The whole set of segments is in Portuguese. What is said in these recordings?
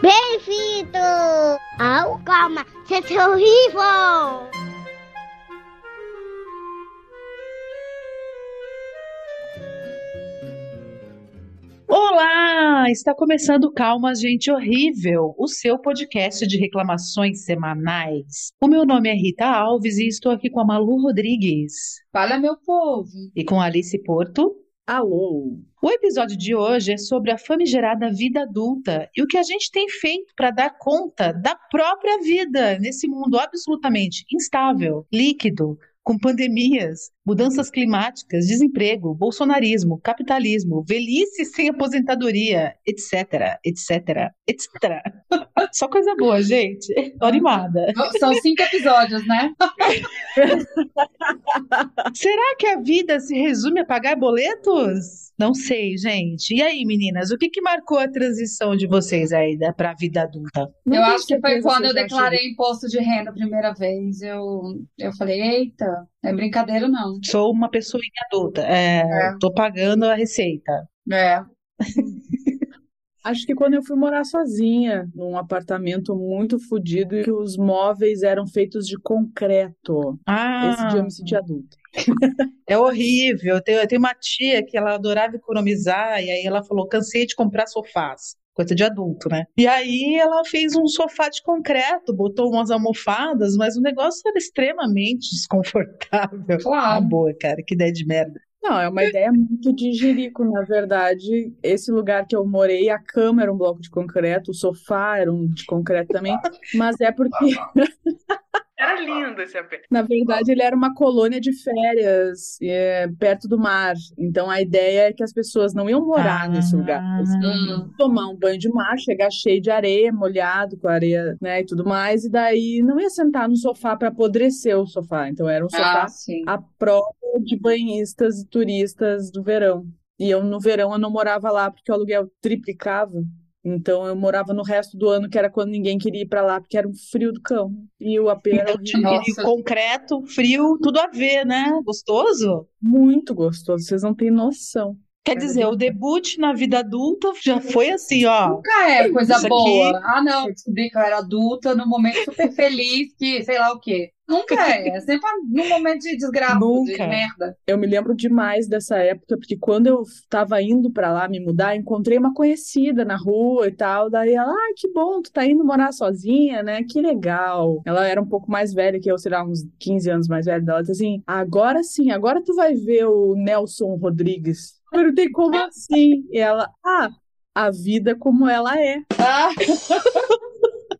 Bem-vindo ao Calma, Gente Horrível! Olá! Está começando Calma, Gente Horrível, o seu podcast de reclamações semanais. O meu nome é Rita Alves e estou aqui com a Malu Rodrigues. Fala, meu povo! E com a Alice Porto. Alô! O episódio de hoje é sobre a famigerada vida adulta e o que a gente tem feito para dar conta da própria vida nesse mundo absolutamente instável, líquido, com pandemias, mudanças climáticas, desemprego, bolsonarismo, capitalismo, velhice sem aposentadoria, etc, etc, etc. Só coisa boa, gente. Tô animada. São cinco episódios, né? Será que a vida se resume a pagar boletos? Não sei, gente. E aí, meninas, o que, que marcou a transição de vocês aí para a vida adulta? Não eu acho que foi quando eu declarei imposto de renda a primeira vez. Eu, eu falei, eita, é brincadeira não. Sou uma pessoinha adulta. É, é. Tô pagando a receita. É. Acho que quando eu fui morar sozinha, num apartamento muito fodido e que os móveis eram feitos de concreto. Ah. Esse dia eu me senti adulta. É horrível. Eu tenho, eu tenho uma tia que ela adorava economizar e aí ela falou: cansei de comprar sofás coisa de adulto, né? E aí ela fez um sofá de concreto, botou umas almofadas, mas o negócio era extremamente desconfortável. Claro. Ah, boa, cara, que ideia de merda. Não, é uma ideia muito de jirico, na verdade. Esse lugar que eu morei, a cama era um bloco de concreto, o sofá era um de concreto também, mas é porque Era lindo esse AP. Na verdade, ele era uma colônia de férias é, perto do mar. Então a ideia é que as pessoas não iam morar ah, nesse lugar. Eles iam tomar um banho de mar, chegar cheio de areia, molhado com areia, né, e tudo mais, e daí não ia sentar no sofá para apodrecer o sofá. Então era um sofá ah, à prova de banhistas e turistas do verão. E eu no verão eu não morava lá porque o aluguel triplicava. Então eu morava no resto do ano, que era quando ninguém queria ir para lá, porque era um frio do cão. E o AP era então, concreto, frio, tudo a ver, né? Gostoso? Muito gostoso, vocês não têm noção. Quer dizer, o debut na vida adulta já foi assim, ó. Nunca é coisa boa. Aqui... Ah, não, eu descobri que eu era adulta num momento super feliz, que sei lá o quê. Nunca é. É sempre num momento de desgraça, Nunca. de merda. Eu me lembro demais dessa época, porque quando eu tava indo para lá me mudar, encontrei uma conhecida na rua e tal. Daí ela, ai, ah, que bom, tu tá indo morar sozinha, né? Que legal. Ela era um pouco mais velha que eu, sei lá, uns 15 anos mais velha dela. Ela disse assim: agora sim, agora tu vai ver o Nelson Rodrigues. Eu perguntei como assim? E ela, ah, a vida como ela é. Ah.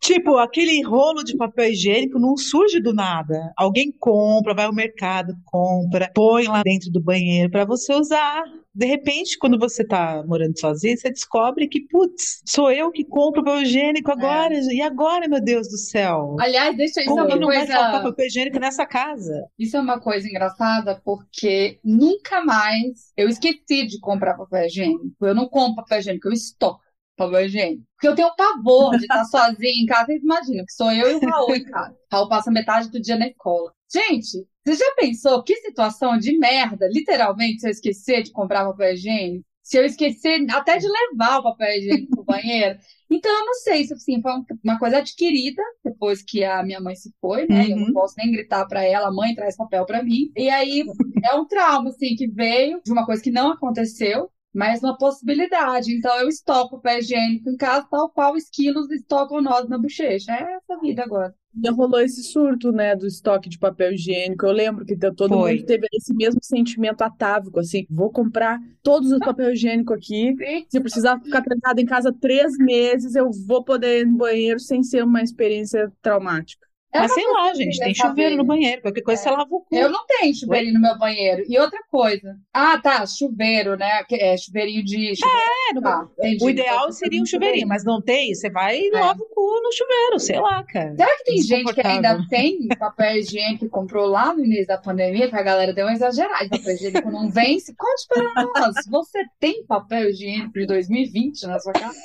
Tipo, aquele rolo de papel higiênico não surge do nada. Alguém compra, vai ao mercado, compra, põe lá dentro do banheiro para você usar. De repente, quando você tá morando sozinho, você descobre que, putz, sou eu que compro papel higiênico agora. É. E agora, meu Deus do céu? Aliás, deixa isso Como é uma não coisa... vai faltar papel higiênico nessa casa? Isso é uma coisa engraçada, porque nunca mais eu esqueci de comprar papel higiênico. Eu não compro papel higiênico, eu estoco papel higiênico. Porque eu tenho pavor de estar sozinha em casa. Vocês imaginam que sou eu e o Raul em casa. Raul passa metade do dia na escola. Gente, você já pensou que situação de merda, literalmente, se eu esquecer de comprar papel higiênico? Se eu esquecer até de levar o papel higiênico pro banheiro? Então, eu não sei se assim, foi uma coisa adquirida depois que a minha mãe se foi, né? Uhum. Eu não uhum. posso nem gritar para ela, mãe, traz papel para mim. E aí, é um trauma, assim, que veio de uma coisa que não aconteceu mas uma possibilidade. Então eu estoco o pé higiênico em casa, tal qual os quilos estocam nós na bochecha. É essa vida agora. Já rolou esse surto, né, do estoque de papel higiênico. Eu lembro que todo Foi. mundo teve esse mesmo sentimento atávico, assim, vou comprar todos os papel higiênico aqui. Se eu precisar ficar trancado em casa três meses, eu vou poder ir no banheiro sem ser uma experiência traumática. É Mas sei lá, gente, tem chuveiro no banheiro, qualquer coisa é. você lava o cu. Eu não tenho chuveiro no meu banheiro. E outra coisa. Ah, tá, chuveiro, né? É chuveirinho de. Chuveiro. É, no... ah, o ideal seria um chuveirinho, mas não tem, você vai e é. lava o cu no chuveiro, sei lá, cara. Será que tem gente que ainda tem papel higiênico que comprou lá no início da pandemia, que a galera deu uma exagerada? Papel higiênico não vence? Conte para nós, você tem papel higiênico de 2020 na sua casa?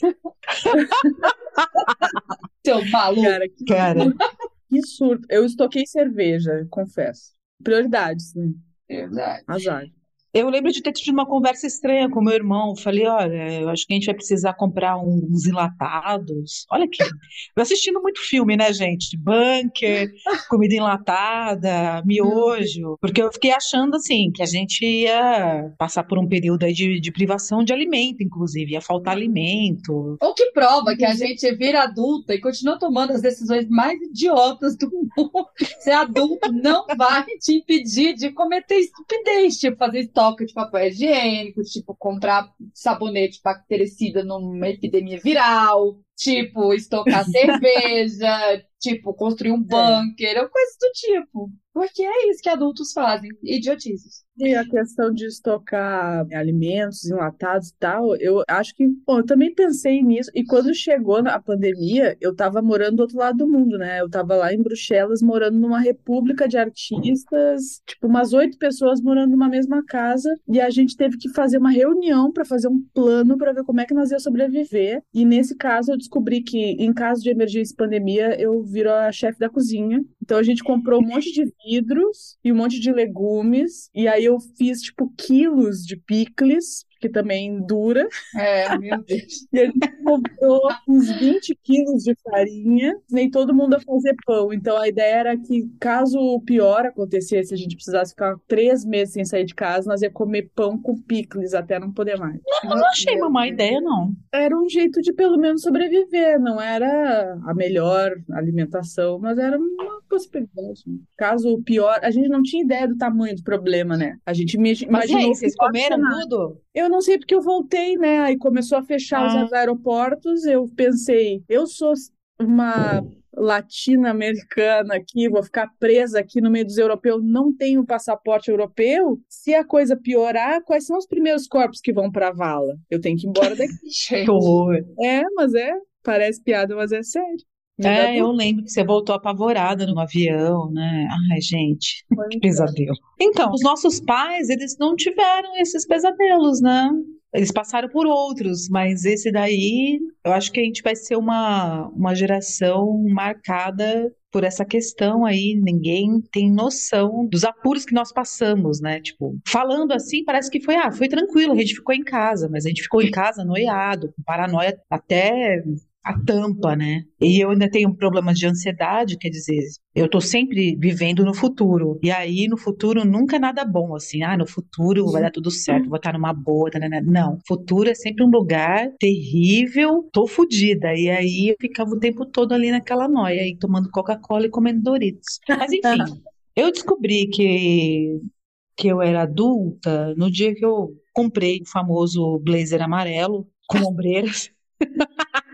Seu maluco. Cara, que, cara. que surto. Eu estoquei cerveja, confesso. Prioridades, né? Verdade. Azar. Eu lembro de ter tido uma conversa estranha com meu irmão. Falei, olha, eu acho que a gente vai precisar comprar uns enlatados. Olha aqui. Eu assistindo muito filme, né, gente? Bunker, comida enlatada, miojo. Porque eu fiquei achando, assim, que a gente ia passar por um período aí de, de privação de alimento, inclusive. Ia faltar alimento. O que prova que a gente vira adulta e continua tomando as decisões mais idiotas do mundo. Ser adulto não vai te impedir de cometer estupidez, tipo fazer estoque de papel higiênico, tipo comprar sabonete bactericida numa epidemia viral, tipo estocar cerveja, tipo construir um bunker, ou coisas do tipo. Porque é isso que adultos fazem, idiotices. E a questão de estocar alimentos enlatados e tal, eu acho que, bom, eu também pensei nisso. E quando chegou a pandemia, eu tava morando do outro lado do mundo, né? Eu tava lá em Bruxelas, morando numa república de artistas, tipo, umas oito pessoas morando numa mesma casa. E a gente teve que fazer uma reunião para fazer um plano para ver como é que nós ia sobreviver. E nesse caso, eu descobri que, em caso de emergência e pandemia, eu viro a chefe da cozinha. Então a gente comprou um monte de vidros e um monte de legumes. E aí eu fiz, tipo, quilos de picles, que também dura. É, meu Deus. E a gente comprou uns 20 quilos de farinha, nem todo mundo a fazer pão. Então a ideia era que, caso o pior acontecesse, a gente precisasse ficar três meses sem sair de casa, nós ia comer pão com picles até não poder mais. Não, eu não achei uma má ideia, não. Era um jeito de pelo menos sobreviver, não era a melhor alimentação, mas era uma possibilidade. Caso o pior, a gente não tinha ideia do tamanho do problema, né? A gente me- Mas e imaginou aí, vocês comeram tudo? Eu não sei porque eu voltei, né? Aí começou a fechar Ah. os aeroportos. Eu pensei, eu sou uma latina-americana aqui, vou ficar presa aqui no meio dos europeus, não tenho passaporte europeu. Se a coisa piorar, quais são os primeiros corpos que vão para a vala? Eu tenho que ir embora daqui. Gente, é, mas é, parece piada, mas é sério. É, eu lembro que você voltou apavorada no avião, né? Ai, gente, dor. que pesadelo. Então, os nossos pais, eles não tiveram esses pesadelos, né? Eles passaram por outros, mas esse daí, eu acho que a gente vai ser uma, uma geração marcada por essa questão aí. Ninguém tem noção dos apuros que nós passamos, né? Tipo, falando assim, parece que foi, ah, foi tranquilo, a gente ficou em casa, mas a gente ficou em casa noiado, com paranoia até a tampa, né? E eu ainda tenho problemas de ansiedade, quer dizer, eu tô sempre vivendo no futuro. E aí, no futuro, nunca é nada bom, assim. Ah, no futuro vai dar tudo certo, vou estar numa boa. tanana. Não, futuro é sempre um lugar terrível, tô fodida. E aí, eu ficava o tempo todo ali naquela noia, aí tomando Coca-Cola e comendo Doritos. Mas, enfim, eu descobri que, que eu era adulta no dia que eu comprei o famoso blazer amarelo com ombreiras.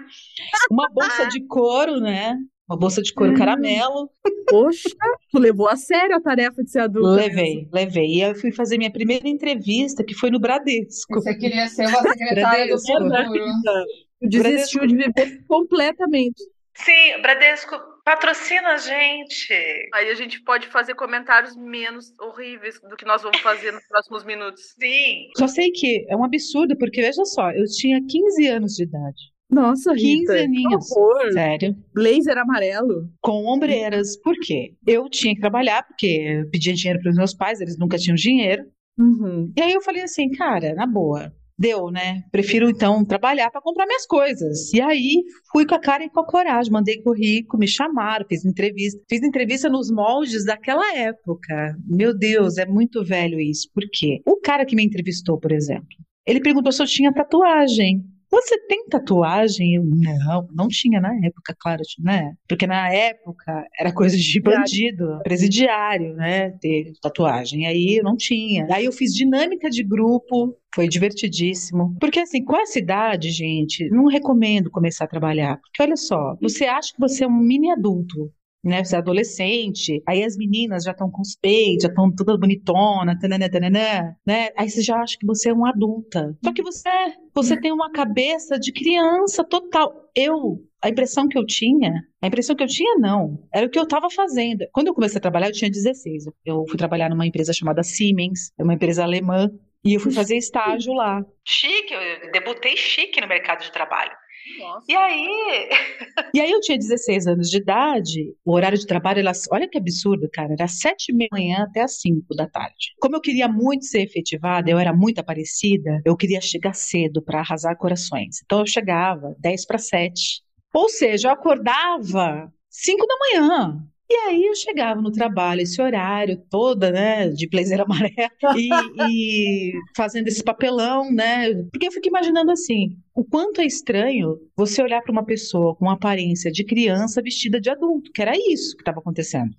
Uma bolsa de couro, né? Uma bolsa de couro caramelo. Poxa, tu levou a sério a tarefa de ser adulta. Levei, levei. E aí eu fui fazer minha primeira entrevista, que foi no Bradesco. você queria ser uma secretária do Bradesco. futuro. Tu desistiu de viver completamente. Sim, Bradesco patrocina a gente. Aí a gente pode fazer comentários menos horríveis do que nós vamos fazer nos próximos minutos. Sim. Só sei que é um absurdo, porque veja só, eu tinha 15 anos de idade. Nossa, 15 Rita, aninhos. Sério. Blazer amarelo. Com ombreiras. Por quê? Eu tinha que trabalhar, porque eu pedia dinheiro para os meus pais, eles nunca tinham dinheiro. Uhum. E aí eu falei assim, cara, na boa, deu, né? Prefiro então trabalhar para comprar minhas coisas. E aí fui com a cara e com a coragem, mandei currículo, me chamaram, fiz entrevista. Fiz entrevista nos moldes daquela época. Meu Deus, é muito velho isso. Por quê? O cara que me entrevistou, por exemplo, ele perguntou se eu tinha tatuagem. Você tem tatuagem? Eu, não, não tinha na época, claro, né? Porque na época era coisa de bandido, presidiário, né? Ter tatuagem. Aí eu não tinha. Aí eu fiz dinâmica de grupo, foi divertidíssimo. Porque assim, com essa idade, gente, não recomendo começar a trabalhar. Porque olha só, você acha que você é um mini adulto. Né, você é adolescente, aí as meninas já estão com os peitos, já estão toda bonitona, tanana, tanana, né? Aí você já acha que você é uma adulta. Só que você é, você tem uma cabeça de criança total. Eu, a impressão que eu tinha, a impressão que eu tinha não, era o que eu estava fazendo. Quando eu comecei a trabalhar, eu tinha 16. Eu fui trabalhar numa empresa chamada Siemens, é uma empresa alemã, e eu fui fazer estágio lá. Chique, eu debutei chique no mercado de trabalho. Nossa. E aí? e aí eu tinha 16 anos de idade, o horário de trabalho, era, olha que absurdo, cara, era sete e meia da manhã até as 5 da tarde. Como eu queria muito ser efetivada, eu era muito aparecida, eu queria chegar cedo para arrasar corações. Então eu chegava 10 para 7. Ou seja, eu acordava 5 da manhã. E aí eu chegava no trabalho, esse horário toda, né, de blazer amarelo, e, e, fazendo esse papelão, né, porque eu fico imaginando assim, o quanto é estranho você olhar para uma pessoa com aparência de criança vestida de adulto, que era isso que estava acontecendo,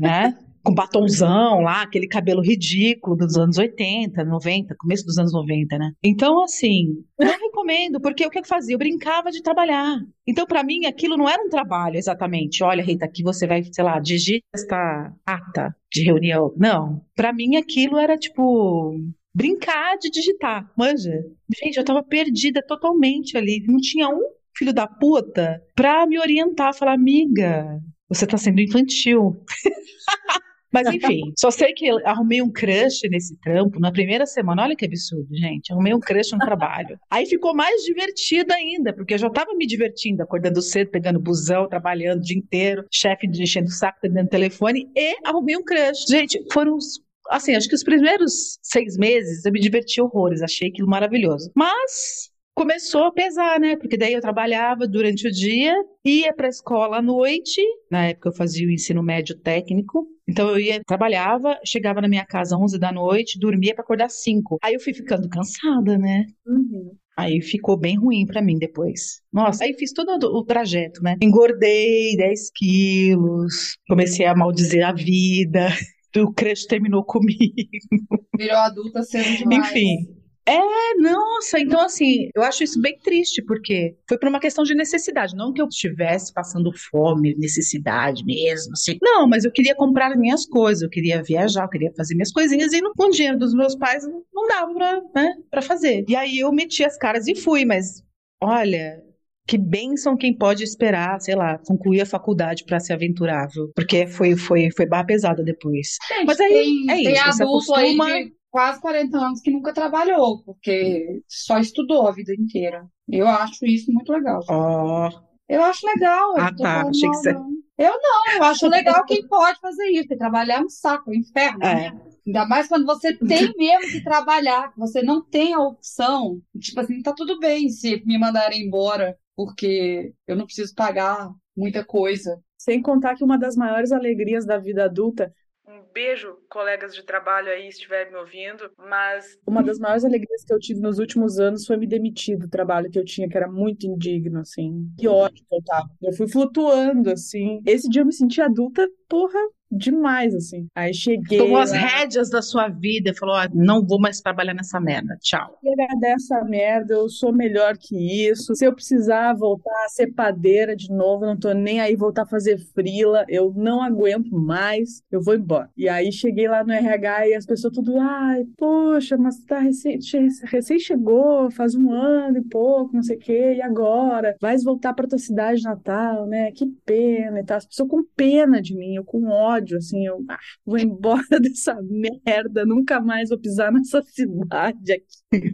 né? com batonzão lá, aquele cabelo ridículo dos anos 80, 90, começo dos anos 90, né? Então, assim, não recomendo, porque o que eu fazia? Eu brincava de trabalhar. Então, para mim, aquilo não era um trabalho exatamente. Olha, Rita, aqui você vai, sei lá, digita esta ata de reunião. Não. Para mim, aquilo era tipo brincar de digitar, manja? Gente, eu tava perdida totalmente ali. Não tinha um filho da puta pra me orientar, falar, amiga, você tá sendo infantil. Mas enfim, só sei que arrumei um crush nesse trampo na primeira semana. Olha que absurdo, gente. Arrumei um crush no trabalho. Aí ficou mais divertido ainda, porque eu já estava me divertindo, acordando cedo, pegando busão, trabalhando o dia inteiro, chefe enchendo o saco, atendendo telefone, e arrumei um crush. Gente, foram os assim, acho que os primeiros seis meses eu me diverti horrores, achei aquilo maravilhoso. Mas começou a pesar, né? Porque daí eu trabalhava durante o dia, ia para a escola à noite, na época eu fazia o ensino médio técnico. Então eu ia, trabalhava, chegava na minha casa às 11 da noite, dormia para acordar 5. Aí eu fui ficando cansada, né? Uhum. Aí ficou bem ruim para mim depois. Nossa, aí fiz todo o trajeto, né? Engordei 10 quilos, comecei a maldizer a vida. O crush terminou comigo. Virou adulta sendo demais. Enfim, é, nossa, então assim, eu acho isso bem triste, porque foi por uma questão de necessidade, não que eu estivesse passando fome, necessidade mesmo, assim. Não, mas eu queria comprar minhas coisas, eu queria viajar, eu queria fazer minhas coisinhas, e com o dinheiro dos meus pais não dava pra, né, pra fazer. E aí eu meti as caras e fui, mas olha, que bênção quem pode esperar, sei lá, concluir a faculdade para se aventurar, viu? Porque foi, foi, foi barra pesada depois. Gente, Mas aí tem, é isso, tem adulto acostuma... aí de quase 40 anos que nunca trabalhou, porque só estudou a vida inteira. Eu acho isso muito legal. Oh. Eu acho legal. Ah, tá. Achei que você... Eu não, eu acho legal quem pode fazer isso, porque trabalhar é um saco, é um inferno. É. Né? Ainda mais quando você tem mesmo que trabalhar, você não tem a opção. Tipo assim, tá tudo bem se me mandarem embora, porque eu não preciso pagar muita coisa. Sem contar que uma das maiores alegrias da vida adulta beijo, colegas de trabalho aí, se estiverem me ouvindo, mas. Uma das maiores alegrias que eu tive nos últimos anos foi me demitir do trabalho que eu tinha, que era muito indigno, assim. Que ódio que eu tava. Eu fui flutuando, assim. Esse dia eu me senti adulta, porra, demais, assim. Aí cheguei. Tomou as rédeas da sua vida e falou: ah, não vou mais trabalhar nessa merda, tchau. Chega dessa merda, eu sou melhor que isso. Se eu precisar voltar a ser padeira de novo, não tô nem aí voltar a fazer frila, eu não aguento mais, eu vou embora. E aí cheguei lá no RH e as pessoas tudo, ai, poxa, mas tá recém, recém chegou, faz um ano e pouco, não sei o quê, e agora? Vais voltar pra tua cidade natal, né? Que pena e tal. As pessoas com pena de mim, eu com ódio ódio, assim, eu ah, vou embora dessa merda, nunca mais vou pisar nessa cidade aqui.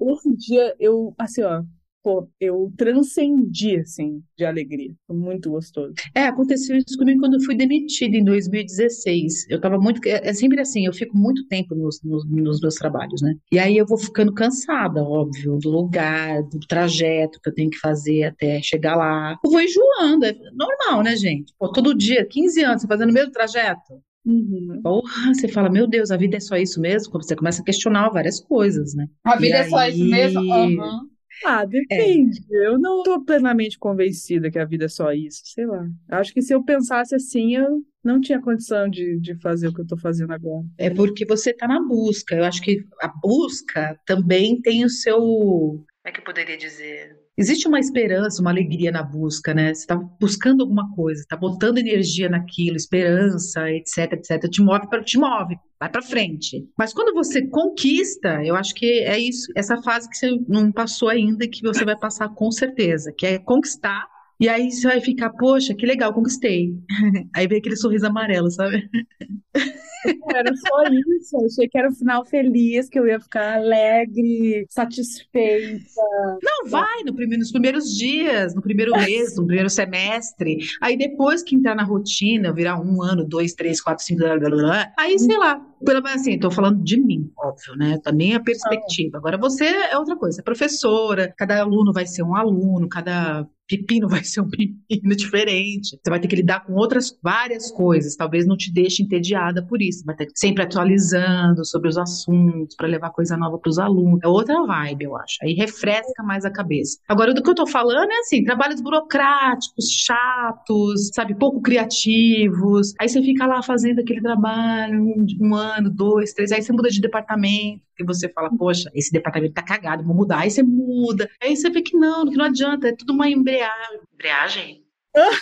Esse dia eu, assim, ó, pô, eu transcendi, assim, de alegria. Foi muito gostoso. É, aconteceu isso comigo quando eu fui demitida em 2016. Eu tava muito. É, é sempre assim, eu fico muito tempo nos, nos, nos, meus trabalhos, né? E aí eu vou ficando cansada, óbvio, do lugar, do trajeto que eu tenho que fazer até chegar lá. Eu vou enjoando, é normal, né, gente? Pô, todo dia, 15 anos, você fazendo o mesmo trajeto. Uhum. Porra, você fala, meu Deus, a vida é só isso mesmo? Você começa a questionar várias coisas, né? A vida é só isso mesmo? Uhum. Ah, é. depende. É. Eu não estou plenamente convencida que a vida é só isso, sei lá. Acho que se eu pensasse assim, eu não tinha condição de, de fazer o que eu estou fazendo agora. É porque você está na busca. Eu acho que a busca também tem o seu. Como é que eu poderia dizer? Existe uma esperança, uma alegria na busca, né? Você está buscando alguma coisa, está botando energia naquilo, esperança, etc, etc. Te move para te move, vai para frente. Mas quando você conquista, eu acho que é isso, essa fase que você não passou ainda e que você vai passar com certeza, que é conquistar. E aí você vai ficar, poxa, que legal, conquistei. Aí vem aquele sorriso amarelo, sabe? Era só isso. Eu achei que era um final feliz, que eu ia ficar alegre, satisfeita. Não, vai no primeiro, nos primeiros dias, no primeiro mês, no primeiro semestre. Aí depois que entrar na rotina, virar um ano, dois, três, quatro, cinco, blá, blá, blá, aí sei lá. Pelo menos assim, tô falando de mim, óbvio, né? Tá nem a perspectiva. Agora você é outra coisa, é professora, cada aluno vai ser um aluno, cada pepino vai ser um pepino diferente. Você vai ter que lidar com outras várias coisas. Talvez não te deixe entediada por isso. Vai ter que sempre atualizando sobre os assuntos para levar coisa nova para os alunos. É outra vibe, eu acho. Aí refresca mais a cabeça. Agora, do que eu tô falando é assim, trabalhos burocráticos, chatos, sabe, pouco criativos. Aí você fica lá fazendo aquele trabalho um, um ano, dois, três. Aí você muda de departamento que você fala, poxa, esse departamento tá cagado, vou mudar. Aí você muda. Aí você vê que não, que não adianta, é tudo uma embreagem. Embreagem?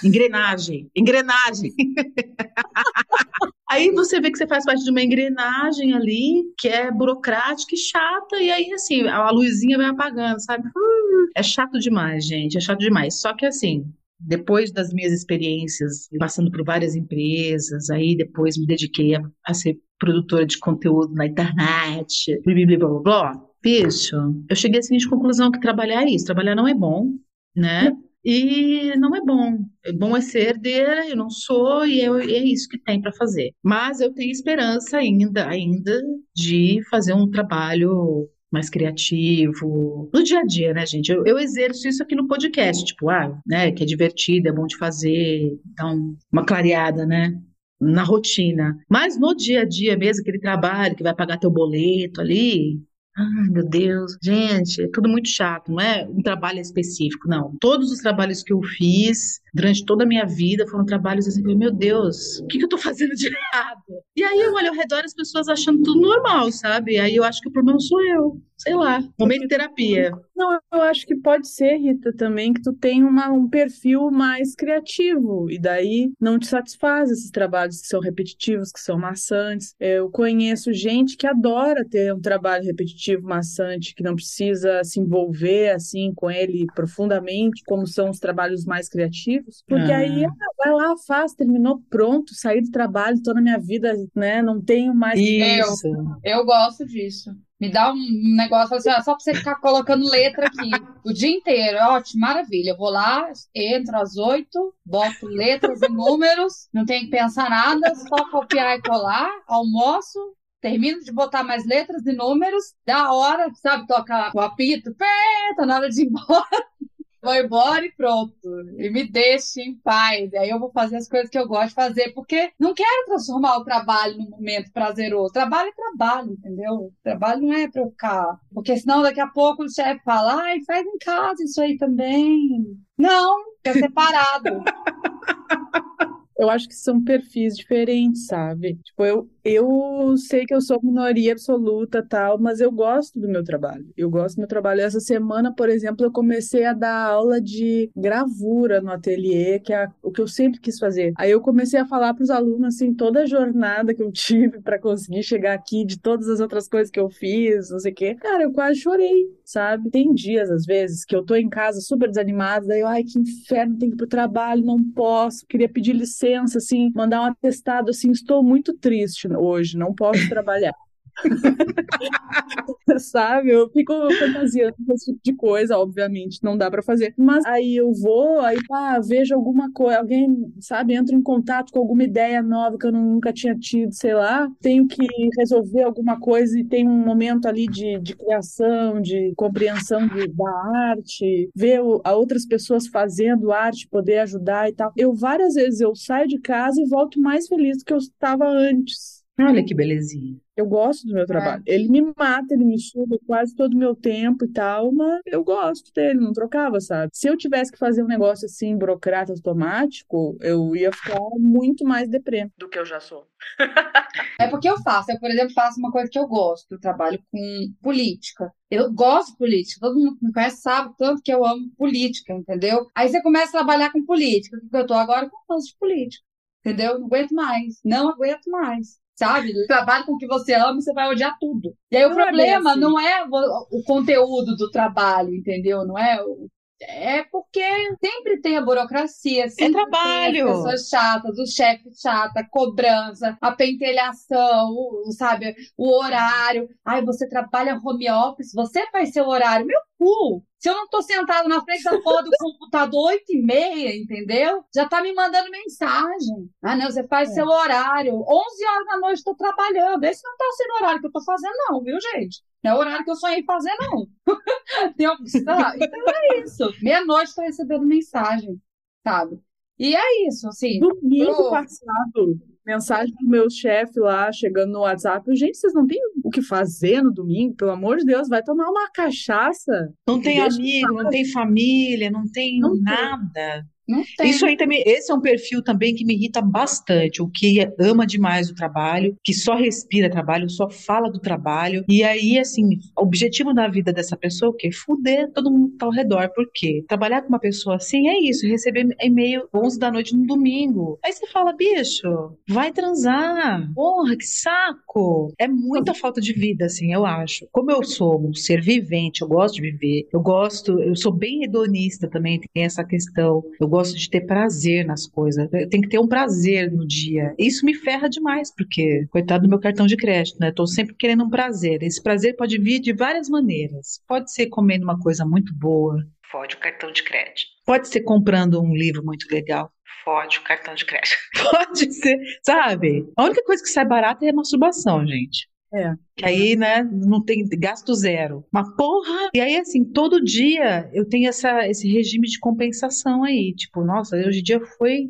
Engrenagem. Engrenagem. aí você vê que você faz parte de uma engrenagem ali, que é burocrática e chata, e aí, assim, a luzinha vai apagando, sabe? É chato demais, gente, é chato demais. Só que, assim, depois das minhas experiências, passando por várias empresas, aí depois me dediquei a, a ser produtora de conteúdo na internet, blá, blá, blá, blá. Bicho, eu cheguei à seguinte conclusão que trabalhar é isso, trabalhar não é bom, né? E não é bom. É bom é ser herdeira, eu não sou, e é, é isso que tem para fazer. Mas eu tenho esperança ainda, ainda de fazer um trabalho mais criativo, no dia a dia, né, gente? Eu, eu, exerço isso aqui no podcast, tipo, ah, né, que é divertido, é bom de fazer, dá um, uma clareada, né? Na rotina. Mas no dia a dia mesmo, aquele trabalho que vai pagar teu boleto ali, Ai, meu Deus, gente, é tudo muito chato, não é um trabalho específico, não. Todos os trabalhos que eu fiz durante toda a minha vida foram trabalhos assim, meu Deus, o que, que eu tô fazendo de errado? E aí eu olho ao redor as pessoas achando tudo normal, sabe? Aí eu acho que o problema sou eu, sei lá, momento de terapia. Não, eu acho que pode ser, Rita, também, que tu tem uma, um perfil mais criativo, e daí não te satisfaz esses trabalhos que são repetitivos, que são maçantes. Eu conheço gente que adora ter um trabalho repetitivo, maçante, que não precisa se envolver assim com ele profundamente, como são os trabalhos mais criativos, porque ah. aí vai lá, faz, terminou, pronto, saí do trabalho, tô na minha vida, né? Não tenho mais. Isso. Eu, eu gosto disso. Me dá um negócio assim, ó, só pra você ficar colocando letra aqui o dia inteiro. Ótimo, maravilha. Eu vou lá, entro às oito, boto letras e números, não tenho que pensar nada, só copiar e colar, almoço, termino de botar mais letras e números, da hora, sabe, toca o apito, pé, tá na hora de ir embora vou embora e pronto. E me deixe em paz. E aí eu vou fazer as coisas que eu gosto de fazer, porque não quero transformar o trabalho num momento prazeroso. Trabalho é trabalho, entendeu? Trabalho não é pra ficar. Porque senão daqui a pouco o chefe fala, ai, faz em casa isso aí também. Não, é separado. eu acho que são perfis diferentes, sabe? Tipo, eu, eu sei que eu sou minoria absoluta tal, mas eu gosto do meu trabalho. Eu gosto do meu trabalho. Essa semana, por exemplo, eu comecei a dar aula de gravura no ateliê, que é o que eu sempre quis fazer. Aí eu comecei a falar para os alunos assim toda a jornada que eu tive para conseguir chegar aqui, de todas as outras coisas que eu fiz, não sei o quê. Cara, eu quase chorei, sabe? Tem dias às vezes que eu tô em casa super desanimada, daí eu, ai, que inferno, tenho que ir pro trabalho, não posso, queria pedir licença assim, mandar um atestado assim, estou muito triste hoje, não posso trabalhar. Sabe? Eu fico fantasiando esse tipo de coisa, obviamente, não dá para fazer. Mas aí eu vou, aí pá, vejo alguma coisa, alguém, sabe, entra em contato com alguma ideia nova que eu nunca tinha tido, sei lá, tenho que resolver alguma coisa e tem um momento ali de, de criação, de compreensão de, da arte, ver o, a outras pessoas fazendo arte, poder ajudar e tal. Eu várias vezes eu saio de casa e volto mais feliz do que eu estava antes. Olha que belezinha. Eu gosto do meu trabalho. É. Ele me mata, ele me suga quase todo o meu tempo e tal, mas eu gosto dele, não trocava, sabe? Se eu tivesse que fazer um negócio assim, burocrata automático, eu ia ficar muito mais deprê. Do que eu já sou. é porque eu faço. Eu, por exemplo, faço uma coisa que eu gosto. Eu trabalho com política. Eu gosto de política. Todo mundo que me conhece sabe tanto que eu amo política, entendeu? Aí você começa a trabalhar com política. O que eu tô agora com de política. Entendeu? Não aguento mais. Não aguento mais sabe? Trabalho com o que você ama, você vai odiar tudo. E aí não o é problema é assim. não é o, conteúdo do trabalho, entendeu? Não é o, É porque sempre tem a burocracia, sempre tem trabalho. as pessoas chatas, o chefe chata, a cobrança, a pentelhação, o, o- sabe, o horário. Ai, você trabalha home office, você faz seu horário. Meu cu! Se eu não tô sentado na frente da porra do computador 8 e meia, entendeu? Já tá me mandando mensagem. Ah, não, você faz É. seu horário. 11 horas da noite tô trabalhando. Esse não tá sendo o horário que eu tô fazendo, não, viu, gente? Não é o horário que eu sonhei fazer, não. Tem Então é isso. Meia-noite tô recebendo mensagem, sabe? E é isso, assim. Domingo Ô. passado, mensagem do meu chefe lá, chegando no WhatsApp. Gente, vocês não têm o que fazer no domingo? Pelo amor de Deus, vai tomar uma cachaça. Não tem amigo, não tem família, não tem Não nada. Tem. Isso aí também, esse é um perfil também que me irrita bastante, o que ama demais o trabalho, que só respira trabalho, só fala do trabalho. E aí, assim, o objetivo da vida dessa pessoa é o quê? Fuder todo mundo que tá ao redor. Por quê? Trabalhar com uma pessoa assim é isso, receber e-mail 11 da noite no domingo. Aí você fala, bicho, vai transar. Porra, que saco. É muita falta de vida, assim, eu acho. Como eu sou um ser vivente, eu gosto de viver, eu gosto, eu sou bem hedonista também, tem essa questão. Eu gosto de ter prazer nas coisas. Eu tenho que ter um prazer no dia. Isso me ferra demais, porque, coitado do meu cartão de crédito, né? Tô sempre querendo um prazer. Esse prazer pode vir de várias maneiras. Pode ser comendo uma coisa muito boa. Fode o cartão de crédito. Pode ser comprando um livro muito legal. Fode o cartão de crédito. Pode ser, sabe? A única coisa que sai barata é a masturbação, gente. É. Que aí, né, não tem gasto zero. Mas porra! E aí, assim, todo dia eu tenho essa, esse regime de compensação aí. Tipo, nossa, hoje em dia foi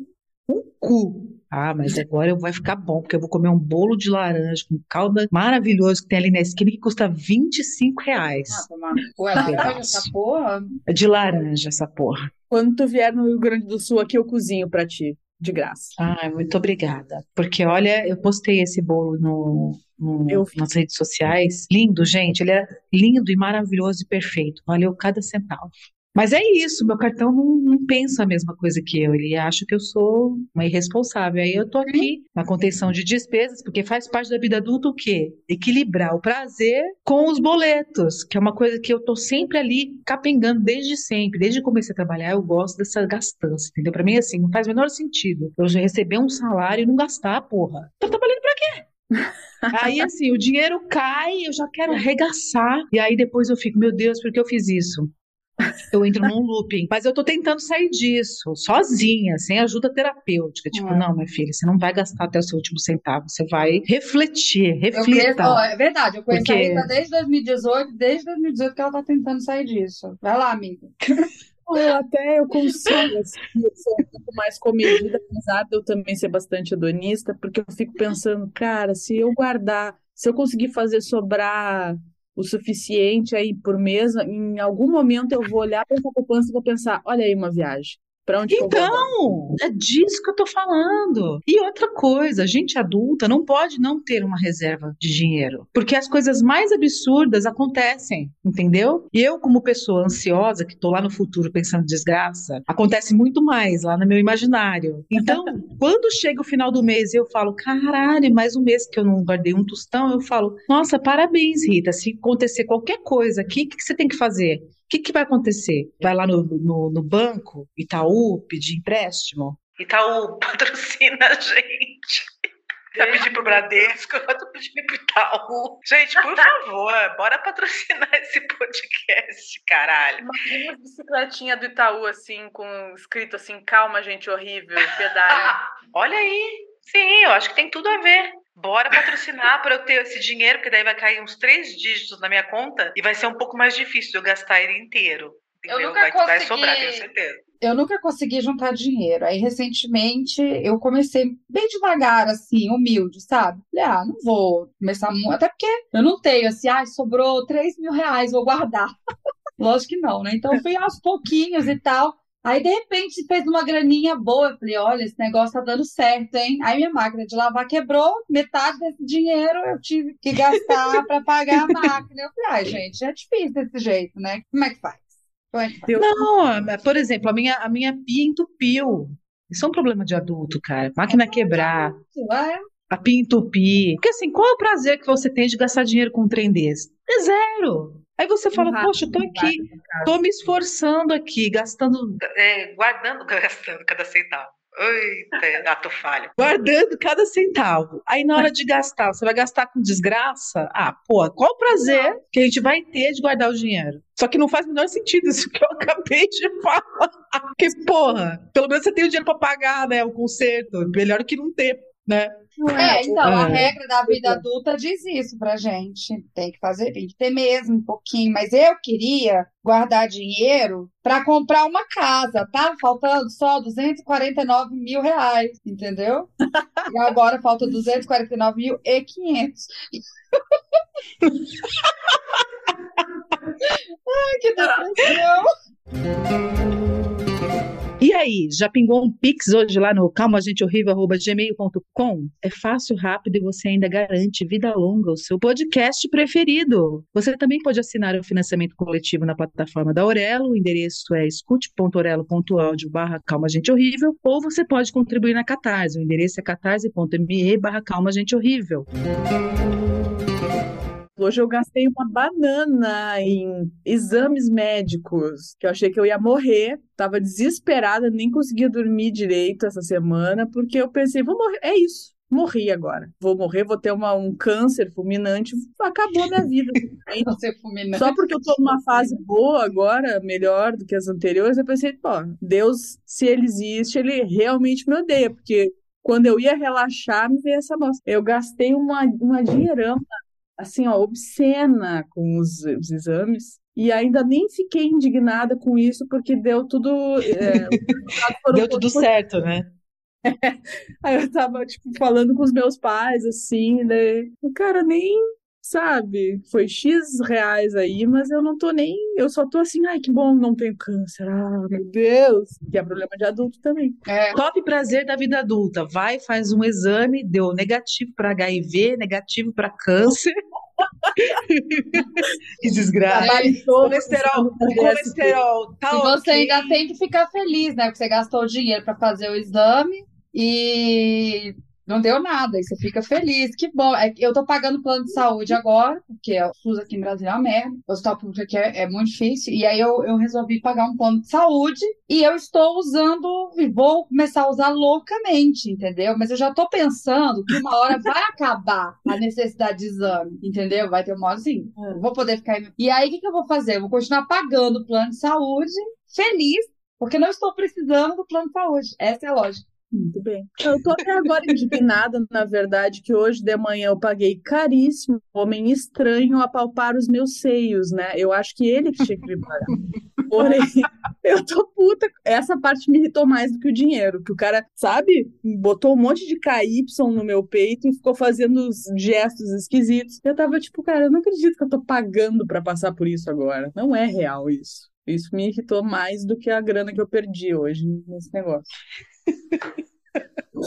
um cu. Ah, mas agora eu vai ficar bom, porque eu vou comer um bolo de laranja com calda maravilhoso que tem ali na esquina que custa 25 reais. Ah, tomar no cu, é laranja essa porra? É de laranja essa porra. Quando tu vier no Rio Grande do Sul, aqui eu cozinho pra ti, de graça. Ai, muito obrigada. Porque, olha, eu postei esse bolo no, no- nas redes sociais. Lindo, gente. Ele é lindo e maravilhoso e perfeito. Valeu cada centavo. Mas é isso, meu cartão não, não pensa a mesma coisa que eu. Ele acha que eu sou uma irresponsável. Aí eu tô aqui na contenção de despesas, porque faz parte da vida adulta o quê? Equilibrar o prazer com os boletos, que é uma coisa que eu tô sempre ali capengando desde sempre. Desde que comecei a trabalhar, eu gosto dessa gastança, entendeu? Pra mim, assim, não faz o menor sentido eu já receber um salário e não gastar, porra. Tô trabalhando pra quê? Aí, assim, o dinheiro cai, eu já quero arregaçar. E aí depois eu fico, meu Deus, por que eu fiz isso? Eu entro num looping. Mas eu tô tentando sair disso, sozinha, sem ajuda terapêutica. Tipo, É. não, minha filha, você não vai gastar até o seu último centavo. Você vai refletir, Eu conheço, reflita. ó, é verdade, eu conheço Porque- a Rita desde 2018, desde 2018 que ela tá tentando sair disso. Vai lá, amiga. Eu até eu consigo assim, eu ser um pouco mais comedida, apesar de eu também ser bastante hedonista, porque eu fico pensando, cara, se eu guardar, se eu conseguir fazer sobrar o suficiente aí por mês, em algum momento eu vou olhar para essa poupança e vou pensar, olha aí uma viagem. Pra onde? Então, é disso que eu tô falando. E outra coisa, gente adulta não pode não ter uma reserva de dinheiro, porque as coisas mais absurdas acontecem, entendeu? E eu, como pessoa ansiosa, que tô lá no futuro pensando desgraça, acontece muito mais lá no meu imaginário. Então, quando chega o final do mês e eu falo, caralho, mais um mês que eu não guardei um tostão, eu falo, nossa, parabéns, Rita. Se acontecer qualquer coisa aqui, o que que você tem que fazer? O que, que vai acontecer? Vai lá no, no, no banco, Itaú, pedir empréstimo? Itaú, patrocina a gente. Já pedi pro Bradesco, eu tô pedindo pro Itaú. Gente, por favor, bora patrocinar esse podcast, caralho. Imagina as bicicletinhas do Itaú, assim, com escrito assim, calma, gente horrível, pedalha. Olha aí. Sim, eu acho que tem tudo a ver. Bora patrocinar para eu ter esse dinheiro, porque daí vai cair uns três dígitos na minha conta e vai ser um pouco mais difícil de eu gastar ele inteiro. Eu Entendeu? nunca vai, vai consegui- sobrar, tenho certeza. Eu nunca consegui juntar dinheiro. Aí, recentemente, eu comecei bem devagar, assim, humilde, sabe? Falei, ah, não vou começar muito. Até porque eu não tenho, assim, ah, sobrou 3 mil reais, vou guardar. Lógico que não, né? Então, eu fui aos pouquinhos e tal. Aí, de repente, fez uma graninha boa. Eu falei, olha, esse negócio tá dando certo, hein? Aí, minha máquina de lavar quebrou. Metade desse dinheiro eu tive que gastar para pagar a máquina. Eu falei, ai, gente, é difícil desse jeito, né? Como é que faz? É que faz? Não, por exemplo, a minha, a minha pia entupiu. Isso é um problema de adulto, cara. Máquina quebrar, É, a pia entupir. Porque assim, qual é o prazer que você tem de gastar dinheiro com um trem desse? É zero. Aí você fala, poxa, eu tô aqui, tô me esforçando aqui, gastando, é, guardando, gastando cada centavo. Eita, ato falho. Guardando cada centavo. Aí na hora de gastar, você vai gastar com desgraça? Ah, pô, qual o prazer que a gente vai ter de guardar o dinheiro? Só que não faz o menor sentido isso que eu acabei de falar. Porque, porra, pelo menos você tem o dinheiro pra pagar, né? O conserto. Melhor que não ter, né? É, então, a É. regra da vida adulta diz isso pra gente. Tem que fazer, tem que ter mesmo um pouquinho. Mas eu queria guardar dinheiro pra comprar uma casa. Tá faltando só 249 mil reais, entendeu? E agora falta 249 mil e 500. Ai, que depressão. Aí, já pingou um Pix hoje lá no calmaagentehorrível.gmail.com? É fácil, rápido e você ainda garante vida longa ao seu podcast preferido. Você também pode assinar o financiamento coletivo na plataforma da Aurelo, o endereço é escute.orelo.audio barra Calma Gente ou você pode contribuir na Catarse, o endereço é catarse.me barra Calma Gente. Hoje eu gastei uma banana em exames médicos, que eu achei que eu ia morrer. Tava desesperada, nem conseguia dormir direito essa semana, porque eu pensei, vou morrer. É isso. Morri agora. Vou morrer, vou ter uma, um câncer fulminante. Acabou a minha vida. Só porque eu tô numa fase boa agora, melhor do que as anteriores, eu pensei, pô, Deus, se ele existe, ele realmente me odeia, porque quando eu ia relaxar, me veio essa bosta. Eu gastei uma, uma dinheirama, assim, ó, obscena com os, os exames. E ainda nem fiquei indignada com isso, porque deu tudo. é, Deu tudo certo, né? Aí eu tava, tipo, falando com os meus pais, assim, né? O cara nem, sabe, foi X reais aí, mas eu não tô nem. Eu só tô assim, ai, que bom, não tenho câncer. Ah, meu Deus. Que é problema de adulto também. É, Top prazer da vida adulta. Vai, faz um exame, deu negativo para HIV, negativo para câncer. que desgraça. Todo Colesterol, colesterol, tá E você ok. ainda tem que ficar feliz, né? Porque você gastou dinheiro para fazer o exame e não deu nada. E você fica feliz. Que bom. É eu tô pagando plano de saúde agora, porque o SUS aqui em Brasília é uma merda. O hospital público aqui é, é muito difícil. E aí eu, eu resolvi pagar um plano de saúde e eu estou usando, e vou começar a usar loucamente, entendeu? Mas eu já tô pensando que uma hora vai acabar a necessidade de exame, entendeu? Vai ter uma hora assim. Vou poder ficar. E aí o que que eu vou fazer? Eu vou continuar pagando o plano de saúde feliz, porque não estou precisando do plano de saúde. Essa é a lógica. Muito bem. Eu tô até agora indignada, na verdade, que hoje de manhã eu paguei caríssimo um homem estranho a palpar os meus seios, né? Eu acho que ele que tinha que me pagar. Porém, eu tô puta. Essa parte me irritou mais do que o dinheiro, que o cara, sabe, botou um monte de KY no meu peito e ficou fazendo os gestos esquisitos. Eu tava tipo, cara, eu não acredito que eu tô pagando pra passar por isso agora. Não é real isso. Isso me irritou mais do que a grana que eu perdi hoje nesse negócio.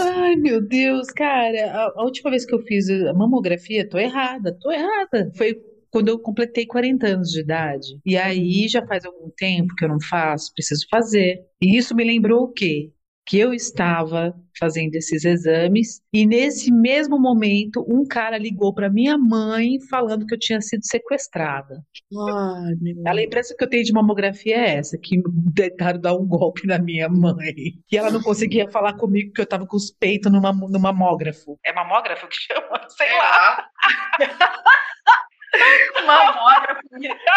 Ai, meu Deus, cara, a, a última vez que eu fiz a mamografia, tô errada, tô errada. Foi quando eu completei 40 anos de idade. E aí já faz algum tempo que eu não faço, preciso fazer. E isso me lembrou o quê? Que eu estava fazendo esses exames e nesse mesmo momento um cara ligou para minha mãe falando que eu tinha sido sequestrada. Ai, meu A lembrança que eu tenho de mamografia é essa, que tentaram dar um golpe na minha mãe. E ela não conseguia falar comigo porque eu tava com os peitos numa, no mamógrafo. É mamógrafo que chama? Sei lá. Mamógrafo